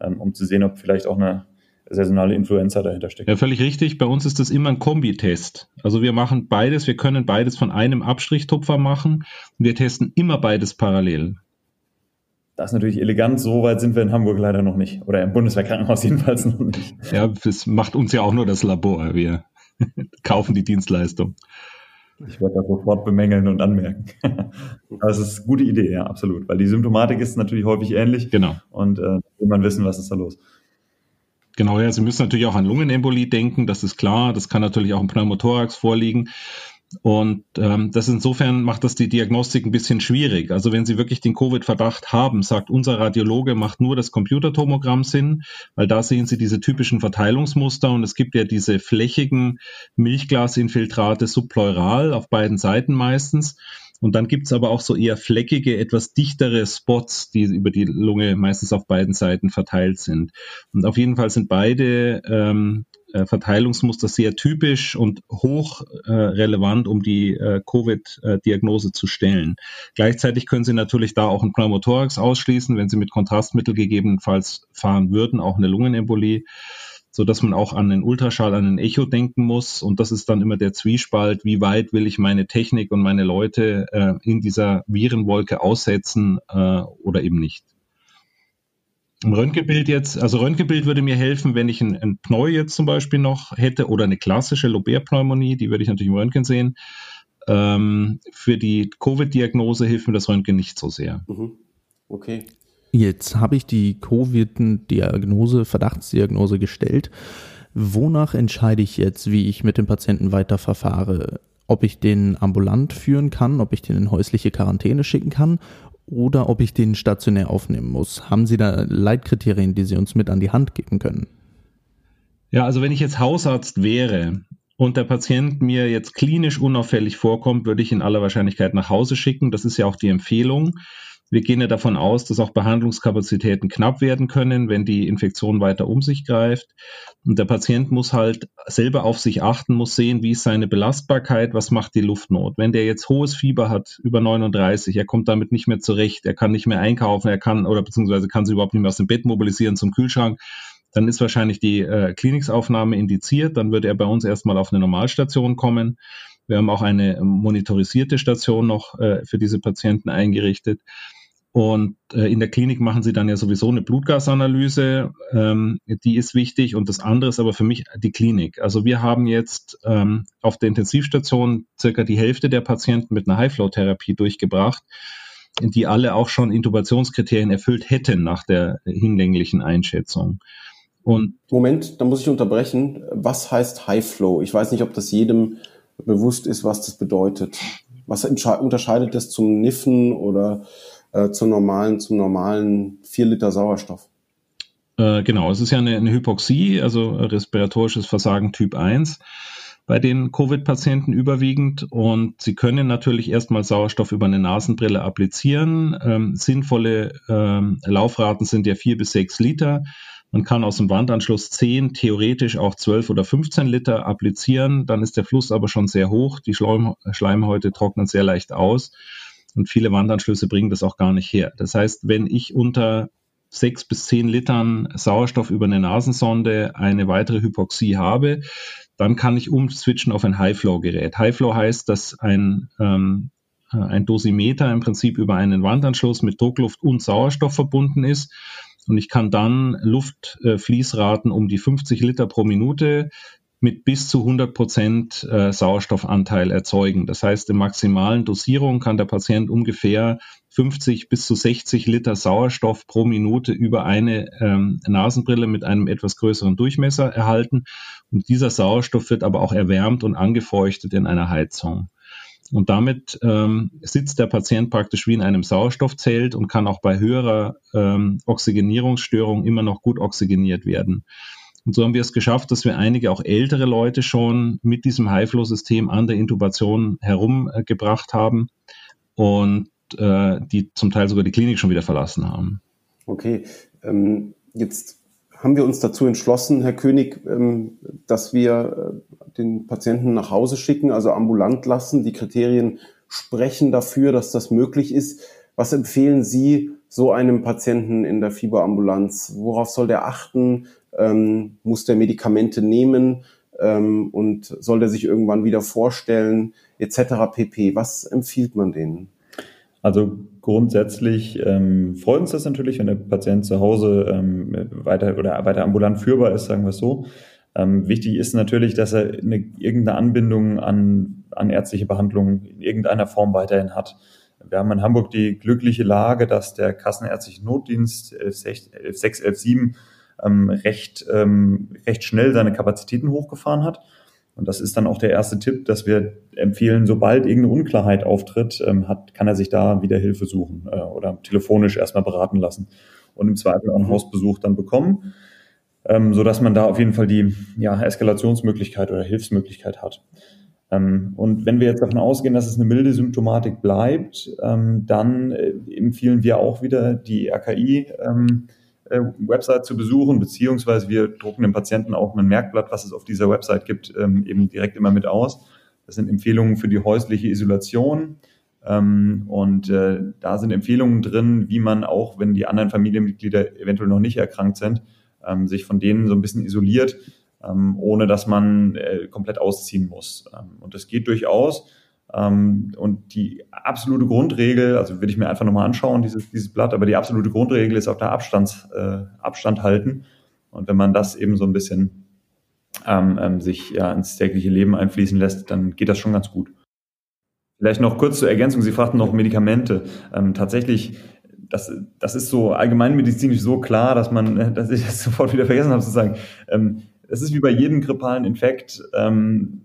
um zu sehen, ob vielleicht auch eine saisonale Influenza dahinter steckt. Ja, völlig richtig. Bei uns ist das immer ein Kombitest. Also wir machen beides, wir können beides von einem Abstrichtupfer machen. Wir testen immer beides parallel. Das ist natürlich elegant, so weit sind wir in Hamburg leider noch nicht. Oder im Bundeswehrkrankenhaus jedenfalls noch nicht. Ja, das macht uns ja auch nur das Labor. Wir kaufen die Dienstleistung. Ich werde das sofort bemängeln und anmerken. das ist eine gute Idee, ja, absolut. Weil die Symptomatik ist natürlich häufig ähnlich. Genau. Und äh, will man wissen, was ist da los. Genau, ja, Sie müssen natürlich auch an Lungenembolie denken, das ist klar. Das kann natürlich auch im Pneumothorax vorliegen. Und ähm, das insofern macht das die Diagnostik ein bisschen schwierig. Also wenn Sie wirklich den Covid-Verdacht haben, sagt unser Radiologe, macht nur das Computertomogramm Sinn, weil da sehen Sie diese typischen Verteilungsmuster und es gibt ja diese flächigen Milchglasinfiltrate subpleural auf beiden Seiten meistens. Und dann gibt's aber auch so eher fleckige, etwas dichtere Spots, die über die Lunge meistens auf beiden Seiten verteilt sind. Und auf jeden Fall sind beide ähm, äh, Verteilungsmuster sehr typisch und hoch äh, relevant, um die äh, Covid-Diagnose zu stellen. Gleichzeitig können Sie natürlich da auch ein Pneumothorax ausschließen, wenn Sie mit Kontrastmittel gegebenenfalls fahren würden, auch eine Lungenembolie so dass man auch an den Ultraschall, an den Echo denken muss. Und das ist dann immer der Zwiespalt, wie weit will ich meine Technik und meine Leute äh, in dieser Virenwolke aussetzen äh, oder eben nicht. Im Röntgenbild jetzt, also Röntgenbild würde mir helfen, wenn ich ein, ein Pneu jetzt zum Beispiel noch hätte oder eine klassische Lobär-Pneumonie, die würde ich natürlich im Röntgen sehen. Ähm, für die Covid-Diagnose hilft mir das Röntgen nicht so sehr. Mhm. Okay. Jetzt habe ich die Covid-Diagnose, Verdachtsdiagnose gestellt. Wonach entscheide ich jetzt, wie ich mit dem Patienten weiter verfahre? Ob ich den ambulant führen kann, ob ich den in häusliche Quarantäne schicken kann oder ob ich den stationär aufnehmen muss. Haben Sie da Leitkriterien, die Sie uns mit an die Hand geben können? Ja, also wenn ich jetzt Hausarzt wäre und der Patient mir jetzt klinisch unauffällig vorkommt, würde ich in aller Wahrscheinlichkeit nach Hause schicken. Das ist ja auch die Empfehlung. Wir gehen ja davon aus, dass auch Behandlungskapazitäten knapp werden können, wenn die Infektion weiter um sich greift. Und der Patient muss halt selber auf sich achten, muss sehen, wie ist seine Belastbarkeit, was macht die Luftnot. Wenn der jetzt hohes Fieber hat, über 39, er kommt damit nicht mehr zurecht, er kann nicht mehr einkaufen, er kann oder beziehungsweise kann sich überhaupt nicht mehr aus dem Bett mobilisieren zum Kühlschrank, dann ist wahrscheinlich die äh, Kliniksaufnahme indiziert, dann würde er bei uns erstmal auf eine Normalstation kommen. Wir haben auch eine monitorisierte Station noch äh, für diese Patienten eingerichtet. Und äh, in der Klinik machen sie dann ja sowieso eine Blutgasanalyse, ähm, die ist wichtig. Und das andere ist aber für mich die Klinik. Also wir haben jetzt ähm, auf der Intensivstation circa die Hälfte der Patienten mit einer High-Flow-Therapie durchgebracht, die alle auch schon Intubationskriterien erfüllt hätten nach der hinlänglichen Einschätzung. Und Moment, da muss ich unterbrechen. Was heißt High Flow? Ich weiß nicht, ob das jedem bewusst ist, was das bedeutet. Was unterscheidet das zum Niffen oder äh, zum normalen, zum normalen 4 Liter Sauerstoff. Äh, genau, es ist ja eine, eine Hypoxie, also respiratorisches Versagen Typ 1. bei den Covid-Patienten überwiegend und sie können natürlich erstmal Sauerstoff über eine Nasenbrille applizieren. Ähm, sinnvolle ähm, Laufraten sind ja vier bis sechs Liter. Man kann aus dem Wandanschluss 10, theoretisch auch 12 oder 15 Liter applizieren. Dann ist der Fluss aber schon sehr hoch. Die Schleim Schleimhäute trocknen sehr leicht aus. Und viele Wandanschlüsse bringen das auch gar nicht her. Das heißt, wenn ich unter sechs bis zehn Litern Sauerstoff über eine Nasensonde eine weitere Hypoxie habe, dann kann ich umswitchen auf ein High-Flow-Gerät. High-Flow heißt, dass ein, ähm, ein Dosimeter im Prinzip über einen Wandanschluss mit Druckluft und Sauerstoff verbunden ist und ich kann dann Luftfließraten um die 50 Liter pro Minute mit bis zu 100 Prozent äh, Sauerstoffanteil erzeugen. Das heißt, in maximalen Dosierung kann der Patient ungefähr 50 bis zu 60 Liter Sauerstoff pro Minute über eine ähm, Nasenbrille mit einem etwas größeren Durchmesser erhalten. Und dieser Sauerstoff wird aber auch erwärmt und angefeuchtet in einer Heizung. Und damit ähm, sitzt der Patient praktisch wie in einem Sauerstoffzelt und kann auch bei höherer ähm, Oxygenierungsstörung immer noch gut oxygeniert werden. Und so haben wir es geschafft, dass wir einige auch ältere Leute schon mit diesem High-Flow-System an der Intubation herumgebracht haben und äh, die zum Teil sogar die Klinik schon wieder verlassen haben. Okay, ähm, jetzt haben wir uns dazu entschlossen, Herr König, ähm, dass wir äh, den Patienten nach Hause schicken, also ambulant lassen. Die Kriterien sprechen dafür, dass das möglich ist. Was empfehlen Sie so einem Patienten in der Fieberambulanz? Worauf soll der achten? Ähm, muss der Medikamente nehmen? Ähm, und soll der sich irgendwann wieder vorstellen? Etc. pp. Was empfiehlt man denen? Also grundsätzlich ähm, freut uns das natürlich, wenn der Patient zu Hause ähm, weiter oder weiter ambulant führbar ist, sagen wir es so. Ähm, wichtig ist natürlich, dass er eine, irgendeine Anbindung an, an ärztliche Behandlung in irgendeiner Form weiterhin hat. Wir haben in Hamburg die glückliche Lage, dass der Kassenärztliche Notdienst 11617 ähm, recht, ähm, recht schnell seine Kapazitäten hochgefahren hat und das ist dann auch der erste Tipp, dass wir empfehlen, sobald irgendeine Unklarheit auftritt, ähm, hat, kann er sich da wieder Hilfe suchen äh, oder telefonisch erstmal beraten lassen und im Zweifel auch einen mhm. Hausbesuch dann bekommen, ähm, so dass man da auf jeden Fall die ja, Eskalationsmöglichkeit oder Hilfsmöglichkeit hat. Ähm, und wenn wir jetzt davon ausgehen, dass es eine milde Symptomatik bleibt, ähm, dann äh, empfehlen wir auch wieder die RKI. Ähm, äh, Website zu besuchen, beziehungsweise wir drucken dem Patienten auch ein Merkblatt, was es auf dieser Website gibt, ähm, eben direkt immer mit aus. Das sind Empfehlungen für die häusliche Isolation. Ähm, und äh, da sind Empfehlungen drin, wie man auch, wenn die anderen Familienmitglieder eventuell noch nicht erkrankt sind, ähm, sich von denen so ein bisschen isoliert, ohne dass man äh, komplett ausziehen muss. und das geht durchaus. Ähm, und die absolute Grundregel, also würde ich mir einfach nochmal anschauen, dieses, dieses Blatt, aber die absolute Grundregel ist auch der Abstand, äh, Abstand halten. Und wenn man das eben so ein bisschen ähm, ähm, sich ja ins tägliche Leben einfließen lässt, dann geht das schon ganz gut. Vielleicht noch kurz zur Ergänzung, Sie fragten noch Medikamente. Ähm, tatsächlich, das, das ist so allgemeinmedizinisch so klar, dass man, dass ich das sofort wieder vergessen habe zu sagen. Ähm, es ist wie bei jedem grippalen Infekt. Ähm,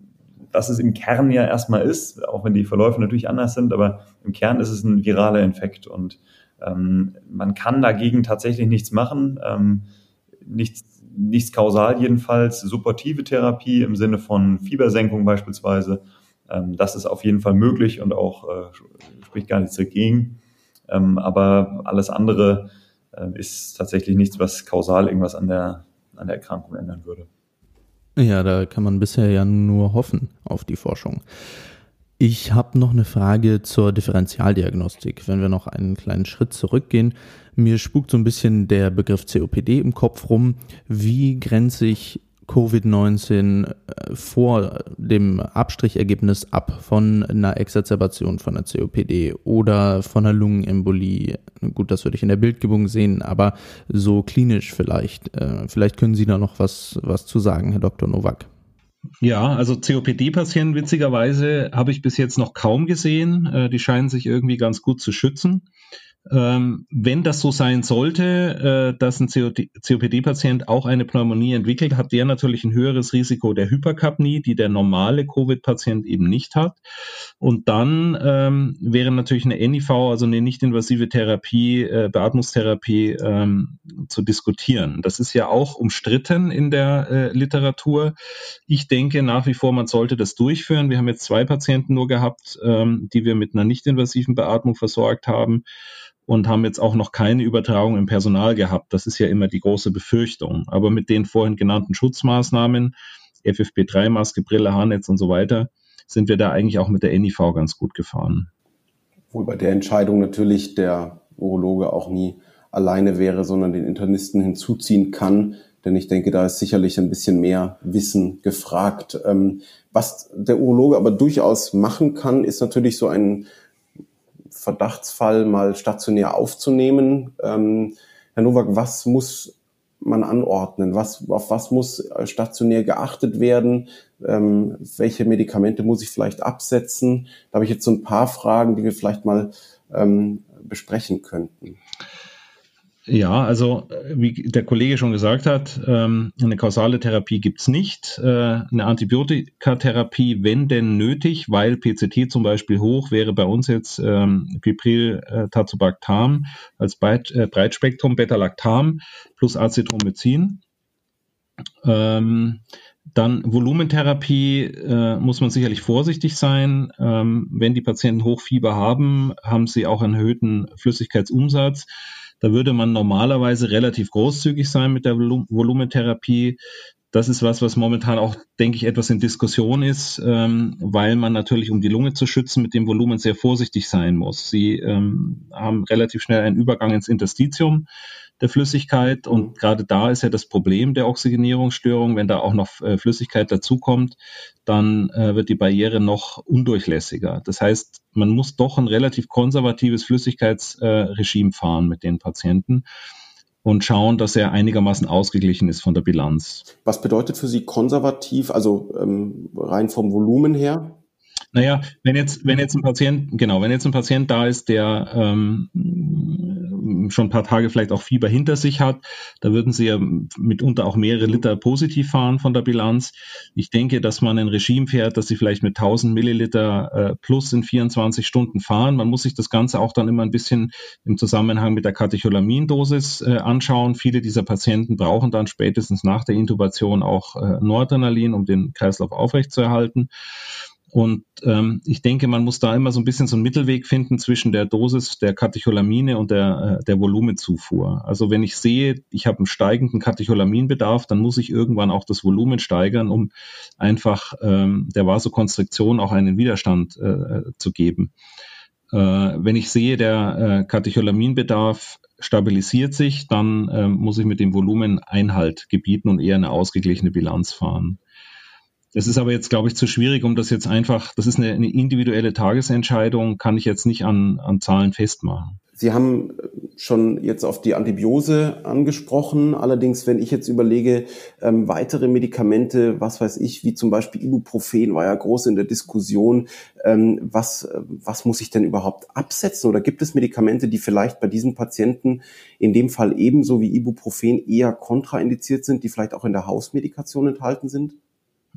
was es im Kern ja erstmal ist, auch wenn die Verläufe natürlich anders sind, aber im Kern ist es ein viraler Infekt und ähm, man kann dagegen tatsächlich nichts machen, ähm, nichts, nichts kausal jedenfalls, supportive Therapie im Sinne von Fiebersenkung beispielsweise, ähm, das ist auf jeden Fall möglich und auch äh, spricht gar nichts dagegen, ähm, aber alles andere äh, ist tatsächlich nichts, was kausal irgendwas an der, an der Erkrankung ändern würde. Ja, da kann man bisher ja nur hoffen auf die Forschung. Ich habe noch eine Frage zur Differentialdiagnostik. Wenn wir noch einen kleinen Schritt zurückgehen, mir spukt so ein bisschen der Begriff COPD im Kopf rum. Wie grenze ich Covid-19 äh, vor dem Abstrichergebnis ab von einer Exazerbation von einer COPD oder von einer Lungenembolie. Gut, das würde ich in der Bildgebung sehen, aber so klinisch vielleicht. Äh, vielleicht können Sie da noch was, was zu sagen, Herr Dr. Nowak. Ja, also COPD-Patienten witzigerweise habe ich bis jetzt noch kaum gesehen. Äh, die scheinen sich irgendwie ganz gut zu schützen. Ähm, wenn das so sein sollte, äh, dass ein COPD-Patient auch eine Pneumonie entwickelt, hat der natürlich ein höheres Risiko der Hyperkapnie, die der normale Covid-Patient eben nicht hat. Und dann ähm, wäre natürlich eine NIV, also eine nicht-invasive Therapie, äh, Beatmungstherapie ähm, zu diskutieren. Das ist ja auch umstritten in der äh, Literatur. Ich denke nach wie vor, man sollte das durchführen. Wir haben jetzt zwei Patienten nur gehabt, ähm, die wir mit einer nicht-invasiven Beatmung versorgt haben und haben jetzt auch noch keine Übertragung im Personal gehabt. Das ist ja immer die große Befürchtung. Aber mit den vorhin genannten Schutzmaßnahmen, FFP3-Maske, Brille, Haarnetz und so weiter, sind wir da eigentlich auch mit der NIV ganz gut gefahren. Wohl bei der Entscheidung natürlich der Urologe auch nie alleine wäre, sondern den Internisten hinzuziehen kann. Denn ich denke, da ist sicherlich ein bisschen mehr Wissen gefragt. Ähm, was der Urologe aber durchaus machen kann, ist natürlich so ein Verdachtsfall mal stationär aufzunehmen. Ähm, Herr Nowak, was muss man anordnen? Was, auf was muss äh, stationär geachtet werden? Ähm, welche Medikamente muss ich vielleicht absetzen? Da habe ich jetzt so ein paar Fragen, die wir vielleicht mal ähm, besprechen könnten. Ja, also äh, wie der Kollege schon gesagt hat, ähm, eine kausale Therapie gibt's nicht. Äh, eine Antibiotikatherapie, wenn denn nötig, weil PCT zum Beispiel hoch, wäre bei uns jetzt ähm, Pipril äh, Tazobactam als Breit, Breitspektrum Beta-Lactam plus Acetromycin. Ähm, dann Volumentherapie äh, muss man sicherlich vorsichtig sein. Ähm, wenn die Patienten Hochfieber haben, haben sie auch einen erhöhten Flüssigkeitsumsatz. Da würde man normalerweise relativ großzügig sein mit der Volumentherapie. Das ist was, was momentan auch, denke ich, etwas in Diskussion ist, ähm, weil man natürlich, um die Lunge zu schützen, mit dem Volumen sehr vorsichtig sein muss. Sie ähm, haben relativ schnell einen Übergang ins Interstitium der Flüssigkeit. Und gerade da ist ja das Problem der Oxygenierungsstörung. Wenn da auch noch äh, Flüssigkeit dazukommt, dann äh, wird die Barriere noch undurchlässiger. Das heißt, man muss doch ein relativ konservatives Flüssigkeitsregime äh, fahren mit den Patienten und schauen, dass er einigermaßen ausgeglichen ist von der Bilanz. Was bedeutet für Sie konservativ, also ähm, rein vom Volumen her? Naja, wenn jetzt, wenn jetzt ein Patient, genau, wenn jetzt ein Patient da ist, der ähm, schon ein paar Tage vielleicht auch Fieber hinter sich hat, da würden sie ja mitunter auch mehrere Liter positiv fahren von der Bilanz. Ich denke, dass man ein Regime fährt, dass sie vielleicht mit 1000 Milliliter äh, plus in 24 Stunden fahren. Man muss sich das Ganze auch dann immer ein bisschen im Zusammenhang mit der Katecholamindosis äh, anschauen. Viele dieser Patienten brauchen dann spätestens nach der Intubation auch äh, Noradrenalin, um den Kreislauf aufrechtzuerhalten. Und ähm, ich denke, man muss da immer so ein bisschen so einen Mittelweg finden zwischen der Dosis der Katecholamine und der, äh, der Volumenzufuhr. Also wenn ich sehe, ich habe einen steigenden Katecholaminbedarf, dann muss ich irgendwann auch das Volumen steigern, um einfach ähm, der Vasokonstriktion auch einen Widerstand äh, zu geben. Äh, wenn ich sehe, der äh, Katecholaminbedarf stabilisiert sich, dann äh, muss ich mit dem Volumen Einhalt gebieten und eher eine ausgeglichene Bilanz fahren. Das ist aber jetzt, glaube ich, zu schwierig, um das jetzt einfach, das ist eine, eine individuelle Tagesentscheidung, kann ich jetzt nicht an, an Zahlen festmachen. Sie haben schon jetzt auf die Antibiose angesprochen. Allerdings, wenn ich jetzt überlege, ähm, weitere Medikamente, was weiß ich, wie zum Beispiel Ibuprofen, war ja groß in der Diskussion. Ähm, was, was muss ich denn überhaupt absetzen? Oder gibt es Medikamente, die vielleicht bei diesen Patienten in dem Fall ebenso wie Ibuprofen eher kontraindiziert sind, die vielleicht auch in der Hausmedikation enthalten sind?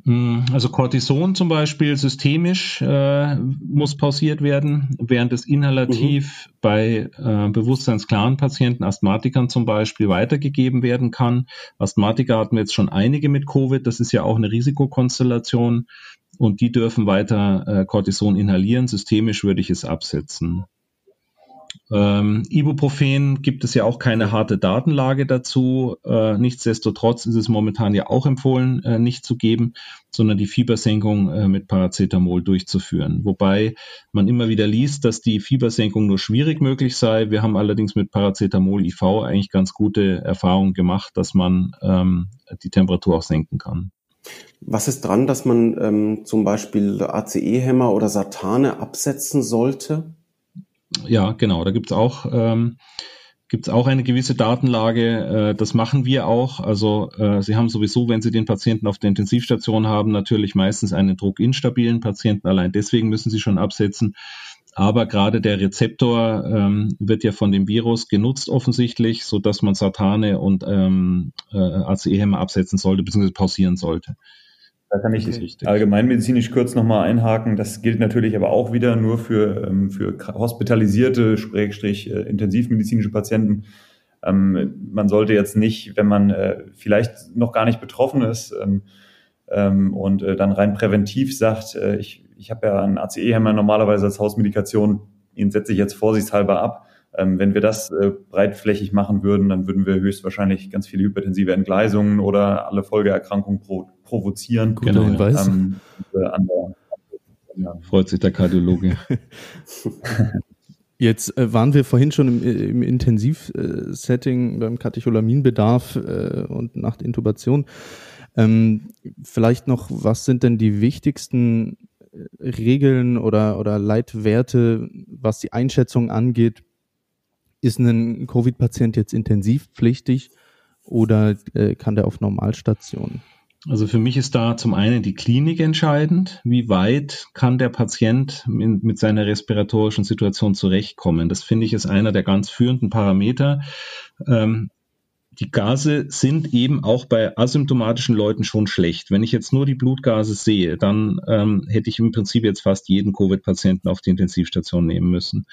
Hm, also Cortison zum Beispiel systemisch äh, muss pausiert werden, während es inhalativ mhm. bei äh, bewusstseinsklaren Patienten, Asthmatikern zum Beispiel, weitergegeben werden kann. Asthmatiker hatten wir jetzt schon einige mit Covid, das ist ja auch eine Risikokonstellation und die dürfen weiter äh, Cortison inhalieren. Systemisch würde ich es absetzen. Ähm, Ibuprofen gibt es ja auch keine harte Datenlage dazu. Äh, nichtsdestotrotz ist es momentan ja auch empfohlen, äh, nicht zu geben, sondern die Fiebersenkung äh, mit Paracetamol durchzuführen. Wobei man immer wieder liest, dass die Fiebersenkung nur schwierig möglich sei. Wir haben allerdings mit Paracetamol IV eigentlich ganz gute Erfahrungen gemacht, dass man ähm, die Temperatur auch senken kann. Was ist dran, dass man ähm, zum Beispiel ACE-Hämmer oder Satane absetzen sollte? Ja, genau, da gibt's auch, ähm, auch eine gewisse Datenlage. Äh, das machen wir auch. Also äh, Sie haben sowieso, wenn Sie den Patienten auf der Intensivstation haben, natürlich meistens einen druckinstabilen Patienten. Allein deswegen müssen Sie schon absetzen. aber gerade der Rezeptor ähm, wird ja von dem Virus genutzt offensichtlich, so dass man Satane und ähm, äh, ACE-Hämmer absetzen sollte bzw. pausieren sollte. Da kann ich okay. allgemeinmedizinisch kurz nochmal einhaken. Das gilt natürlich aber auch wieder nur für, ähm, für hospitalisierte, Schrägstrich, äh, intensivmedizinische Patienten. Ähm, man sollte jetzt nicht, wenn man äh, vielleicht noch gar nicht betroffen ist ähm, und äh, dann rein präventiv sagt, ich ich habe ja einen ACE-Hämmer normalerweise als Hausmedikation, ihn setze ich jetzt vorsichtshalber ab. Wenn wir das breitflächig machen würden, dann würden wir höchstwahrscheinlich ganz viele hypertensive Entgleisungen oder alle Folgeerkrankungen pro provozieren. Guter genau. Hinweis. Ähm, äh, ja. Freut sich der Kardiologe. Jetzt äh, waren wir vorhin schon im, äh, im Intensivsetting beim Katecholaminbedarf äh, und nach der Intubation. Ähm, vielleicht noch, was sind denn die wichtigsten Regeln oder, oder Leitwerte, was die Einschätzung angeht. Ist ein Covid-Patient jetzt intensivpflichtig oder äh, kann der auf Normalstation? Also für mich ist da zum einen die Klinik entscheidend. Wie weit kann der Patient mit, seiner respiratorischen Situation zurechtkommen? Das finde ich ist einer der ganz führenden Parameter. Ähm, die Gase sind eben auch bei asymptomatischen Leuten schon schlecht. Wenn ich jetzt nur die Blutgase sehe, dann ähm, hätte ich im Prinzip jetzt fast jeden Covid-Patienten auf die Intensivstation nehmen müssen.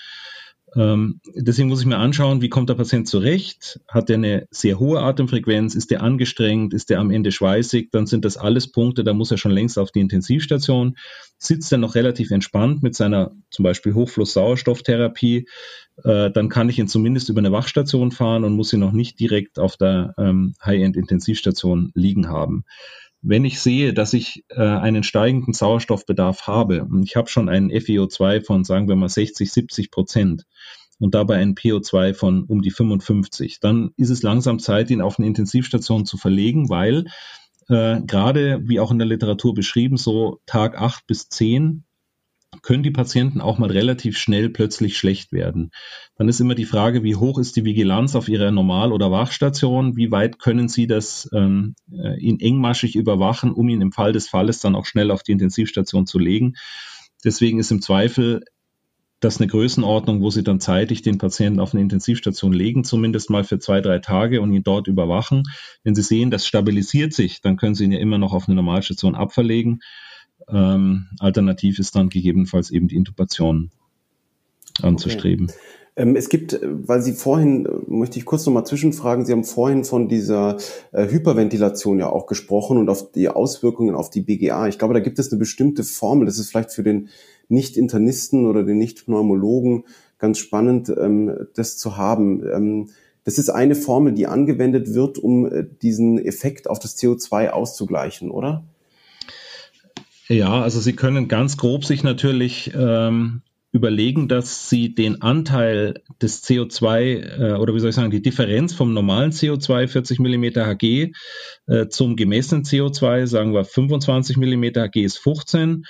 Ähm, deswegen muss ich mir anschauen, wie kommt der Patient zurecht? Hat er eine sehr hohe Atemfrequenz? Ist er angestrengt? Ist er am Ende schweißig? Dann sind das alles Punkte, da muss er schon längst auf die Intensivstation. Sitzt er noch relativ entspannt mit seiner zum Beispiel Hochfluss-Sauerstofftherapie? Äh, dann kann ich ihn zumindest über eine Wachstation fahren und muss ihn noch nicht direkt auf der ähm, High-End-Intensivstation liegen haben wenn ich sehe, dass ich äh, einen steigenden Sauerstoffbedarf habe und ich habe schon einen FiO2 von, sagen wir mal, 60, 70 Prozent und dabei ein PO2 von um die 55, dann ist es langsam Zeit, ihn auf eine Intensivstation zu verlegen, weil äh, gerade, wie auch in der Literatur beschrieben, so Tag 8 bis 10 können die Patienten auch mal relativ schnell plötzlich schlecht werden. Dann ist immer die Frage, wie hoch ist die Vigilanz auf ihrer Normal- oder Wachstation? Wie weit können Sie das ähm, äh, ihn engmaschig überwachen, um ihn im Fall des Falles dann auch schnell auf die Intensivstation zu legen? Deswegen ist im Zweifel das eine Größenordnung, wo Sie dann zeitig den Patienten auf eine Intensivstation legen, zumindest mal für zwei, drei Tage und ihn dort überwachen. Wenn Sie sehen, das stabilisiert sich, dann können Sie ihn ja immer noch auf eine Normalstation abverlegen. Ähm, alternativ ist dann gegebenenfalls eben die Intubation anzustreben. Okay. Ähm, es gibt, weil Sie vorhin, äh, möchte ich kurz nochmal zwischenfragen, Sie haben vorhin von dieser äh, Hyperventilation ja auch gesprochen und auf die Auswirkungen auf die BGA. Ich glaube, da gibt es eine bestimmte Formel. Das ist vielleicht für den Nicht-Internisten oder den Nicht-Pneumologen ganz spannend, ähm, das zu haben. Ähm, das ist eine Formel, die angewendet wird, um äh, diesen Effekt auf das CO2 auszugleichen, oder? Ja, also Sie können ganz grob sich natürlich ähm, überlegen, dass Sie den Anteil des CO2 äh, oder wie soll ich sagen, die Differenz vom normalen CO2 40 mm Hg äh, zum gemessenen CO2, sagen wir 25 mm Hg ist 15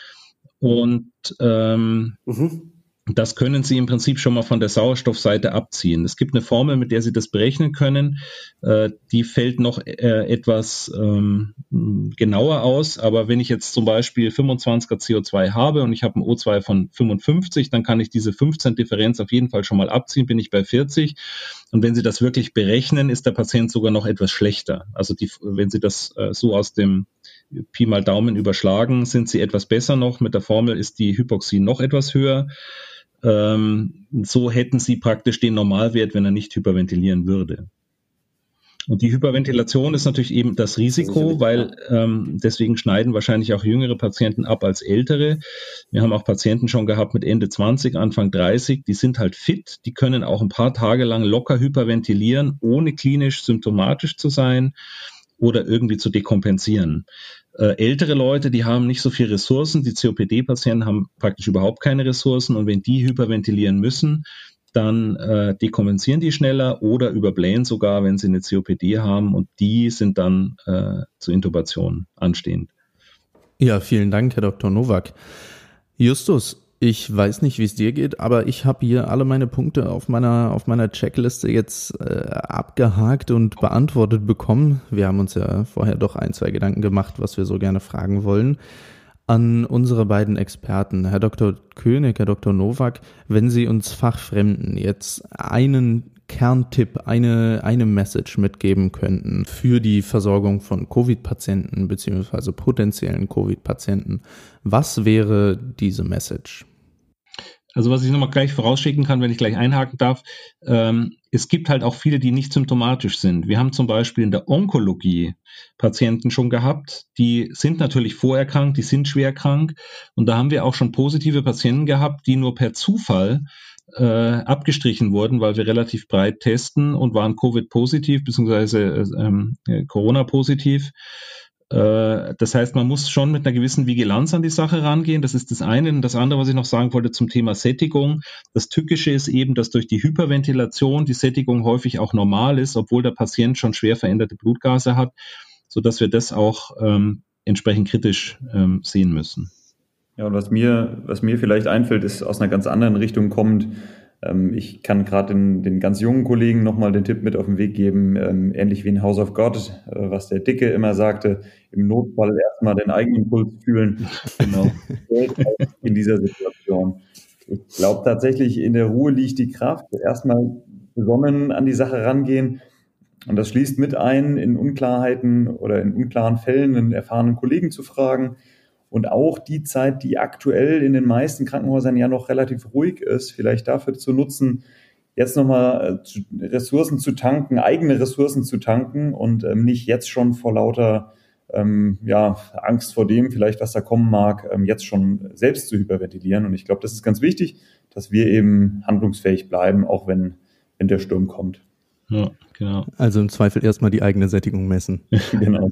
und ähm, mhm. Das können Sie im Prinzip schon mal von der Sauerstoffseite abziehen. Es gibt eine Formel, mit der Sie das berechnen können. Äh, die fällt noch äh, etwas ähm, genauer aus. Aber wenn ich jetzt zum Beispiel 25er CO2 habe und ich habe ein O2 von 55, dann kann ich diese 15 Differenz auf jeden Fall schon mal abziehen, bin ich bei 40. Und wenn Sie das wirklich berechnen, ist der Patient sogar noch etwas schlechter. Also die, wenn Sie das äh, so aus dem Pi mal Daumen überschlagen, sind Sie etwas besser noch. Mit der Formel ist die Hypoxie noch etwas höher. Ähm, so hätten sie praktisch den Normalwert, wenn er nicht hyperventilieren würde. Und die Hyperventilation ist natürlich eben das Risiko, weil ähm, deswegen schneiden wahrscheinlich auch jüngere Patienten ab als ältere. Wir haben auch Patienten schon gehabt mit Ende 20, Anfang 30, die sind halt fit, die können auch ein paar Tage lang locker hyperventilieren, ohne klinisch symptomatisch zu sein oder irgendwie zu dekompensieren. Äh, ältere Leute, die haben nicht so viel Ressourcen. Die COPD-Patienten haben praktisch überhaupt keine Ressourcen. Und wenn die hyperventilieren müssen, dann äh, dekompensieren die schneller oder überblähen sogar, wenn sie eine COPD haben. Und die sind dann äh, zur Intubation anstehend. Ja, vielen Dank, Herr Dr. Nowak. Justus, ich weiß nicht, wie es dir geht, aber ich habe hier alle meine Punkte auf meiner auf meiner Checkliste jetzt äh, abgehakt und beantwortet bekommen. Wir haben uns ja vorher doch ein, zwei Gedanken gemacht, was wir so gerne fragen wollen. an unsere beiden Experten, Herr Dr. König, Herr Dr. Nowak, wenn Sie uns Fachfremden jetzt einen Kerntipp, eine, eine Message mitgeben könnten für die Versorgung von Covid-Patienten beziehungsweise potenziellen Covid-Patienten, was wäre diese Message? Also was ich nochmal gleich vorausschicken kann, wenn ich gleich einhaken darf, ähm, es gibt halt auch viele, die nicht symptomatisch sind. Wir haben zum Beispiel in der Onkologie Patienten schon gehabt, die sind natürlich vorerkrankt, die sind schwer krank und da haben wir auch schon positive Patienten gehabt, die nur per Zufall äh, abgestrichen wurden, weil wir relativ breit testen und waren Covid-positiv bzw. Äh, ähm, Corona-positiv. Äh, das heißt, man muss schon mit einer gewissen Vigilanz an die Sache rangehen. Das ist das eine. Und das andere, was ich noch sagen wollte zum Thema Sättigung. Das Tückische ist eben, dass durch die Hyperventilation die Sättigung häufig auch normal ist, obwohl der Patient schon schwer veränderte Blutgase hat, sodass wir das auch ähm, entsprechend kritisch ähm, sehen müssen. Ja, und was mir, was mir vielleicht einfällt, ist aus einer ganz anderen Richtung kommt, ähm, ich kann gerade den, den ganz jungen Kollegen nochmal den Tipp mit auf den Weg geben, ähm, ähnlich wie in House of God, äh, was der Dicke immer sagte, im Notfall erstmal den eigenen Puls fühlen. Genau. in dieser Situation. Ich glaube tatsächlich, in der Ruhe liegt die Kraft. Erstmal besonnen an die Sache rangehen. Und das schließt mit ein, in Unklarheiten oder in unklaren Fällen einen erfahrenen Kollegen zu fragen und auch die Zeit, die aktuell in den meisten Krankenhäusern ja noch relativ ruhig ist, vielleicht dafür zu nutzen, jetzt nochmal äh, Ressourcen zu tanken, eigene Ressourcen zu tanken und ähm, nicht jetzt schon vor lauter ähm, ja, Angst vor dem, vielleicht was da kommen mag, ähm, jetzt schon selbst zu hyperventilieren. Und ich glaube, das ist ganz wichtig, dass wir eben handlungsfähig bleiben, auch wenn, wenn der Sturm kommt. Ja, genau. Also im Zweifel erstmal die eigene Sättigung messen. genau.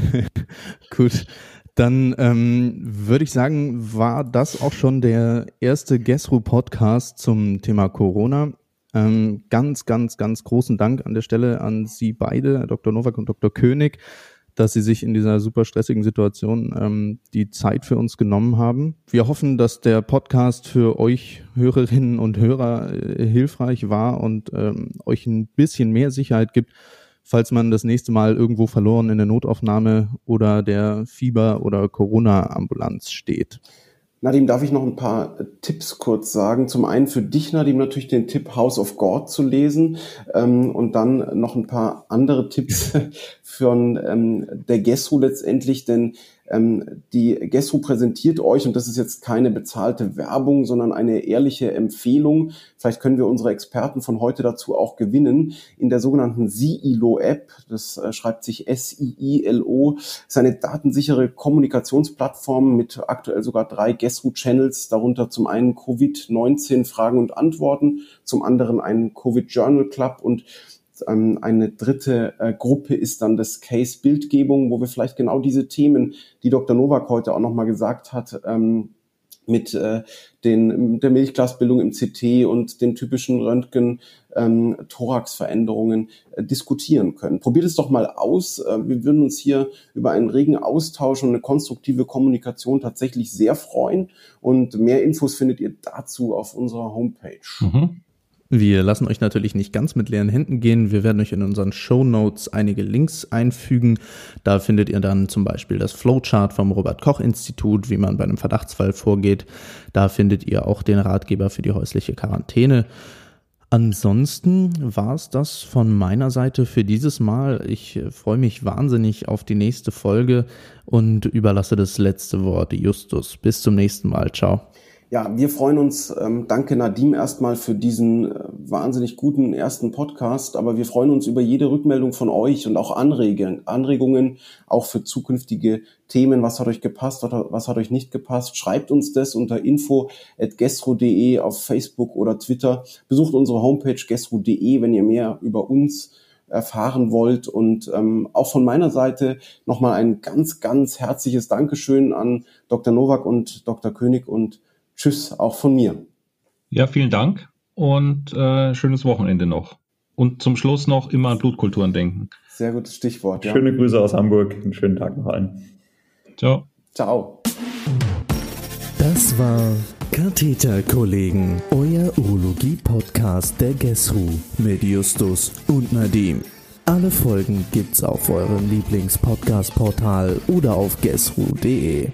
Gut. Dann ähm, würde ich sagen, war das auch schon der erste Gesru-Podcast zum Thema Corona. Ähm, ganz, ganz, ganz großen Dank an der Stelle an Sie beide, Dr. Nowak und Dr. König, dass Sie sich in dieser super stressigen Situation ähm, die Zeit für uns genommen haben. Wir hoffen, dass der Podcast für euch Hörerinnen und Hörer äh, hilfreich war und ähm, euch ein bisschen mehr Sicherheit gibt, falls man das nächste Mal irgendwo verloren in der Notaufnahme oder der Fieber- oder Corona-Ambulanz steht. Nadim, darf ich noch ein paar Tipps kurz sagen? Zum einen für dich, Nadim, natürlich den Tipp House of God zu lesen ähm, und dann noch ein paar andere Tipps von ähm, der Gesso letztendlich, denn ähm, die Gesso präsentiert euch, und das ist jetzt keine bezahlte Werbung, sondern eine ehrliche Empfehlung. Vielleicht können wir unsere Experten von heute dazu auch gewinnen. In der sogenannten SIILO-App, das äh, schreibt sich S-I-I-L-O, ist eine datensichere Kommunikationsplattform mit aktuell sogar drei Gesso-Channels, darunter zum einen Covid-19 Fragen und Antworten, zum anderen einen Covid-Journal Club und eine dritte äh, Gruppe ist dann das Case Bildgebung, wo wir vielleicht genau diese Themen, die Dr. Nowak heute auch nochmal gesagt hat, ähm, mit äh, den, der Milchglasbildung im CT und den typischen Röntgen ähm, Thoraxveränderungen äh, diskutieren können. Probiert es doch mal aus. Äh, wir würden uns hier über einen regen Austausch und eine konstruktive Kommunikation tatsächlich sehr freuen. Und mehr Infos findet ihr dazu auf unserer Homepage. Mhm. Wir lassen euch natürlich nicht ganz mit leeren Händen gehen. Wir werden euch in unseren Show Notes einige Links einfügen. Da findet ihr dann zum Beispiel das Flowchart vom Robert Koch Institut, wie man bei einem Verdachtsfall vorgeht. Da findet ihr auch den Ratgeber für die häusliche Quarantäne. Ansonsten war es das von meiner Seite für dieses Mal. Ich freue mich wahnsinnig auf die nächste Folge und überlasse das letzte Wort Justus. Bis zum nächsten Mal. Ciao. Ja, wir freuen uns. Ähm, danke Nadim erstmal für diesen äh, wahnsinnig guten ersten Podcast. Aber wir freuen uns über jede Rückmeldung von euch und auch Anregungen, Anregungen auch für zukünftige Themen. Was hat euch gepasst oder was hat euch nicht gepasst? Schreibt uns das unter info.gestro.de auf Facebook oder Twitter. Besucht unsere Homepage gestro.de, wenn ihr mehr über uns erfahren wollt. Und ähm, auch von meiner Seite nochmal ein ganz, ganz herzliches Dankeschön an Dr. Nowak und Dr. König und Tschüss auch von mir. Ja, vielen Dank und äh, schönes Wochenende noch. Und zum Schluss noch immer an Blutkulturen denken. Sehr gutes Stichwort. Ja. Schöne Grüße aus Hamburg. Einen schönen Tag noch allen. Ciao. Ciao. Das war Katheterkollegen, euer Urologie-Podcast der GESRU mit Justus und Nadim. Alle Folgen gibt's auf eurem Lieblings-Podcast-Portal oder auf gesru.de.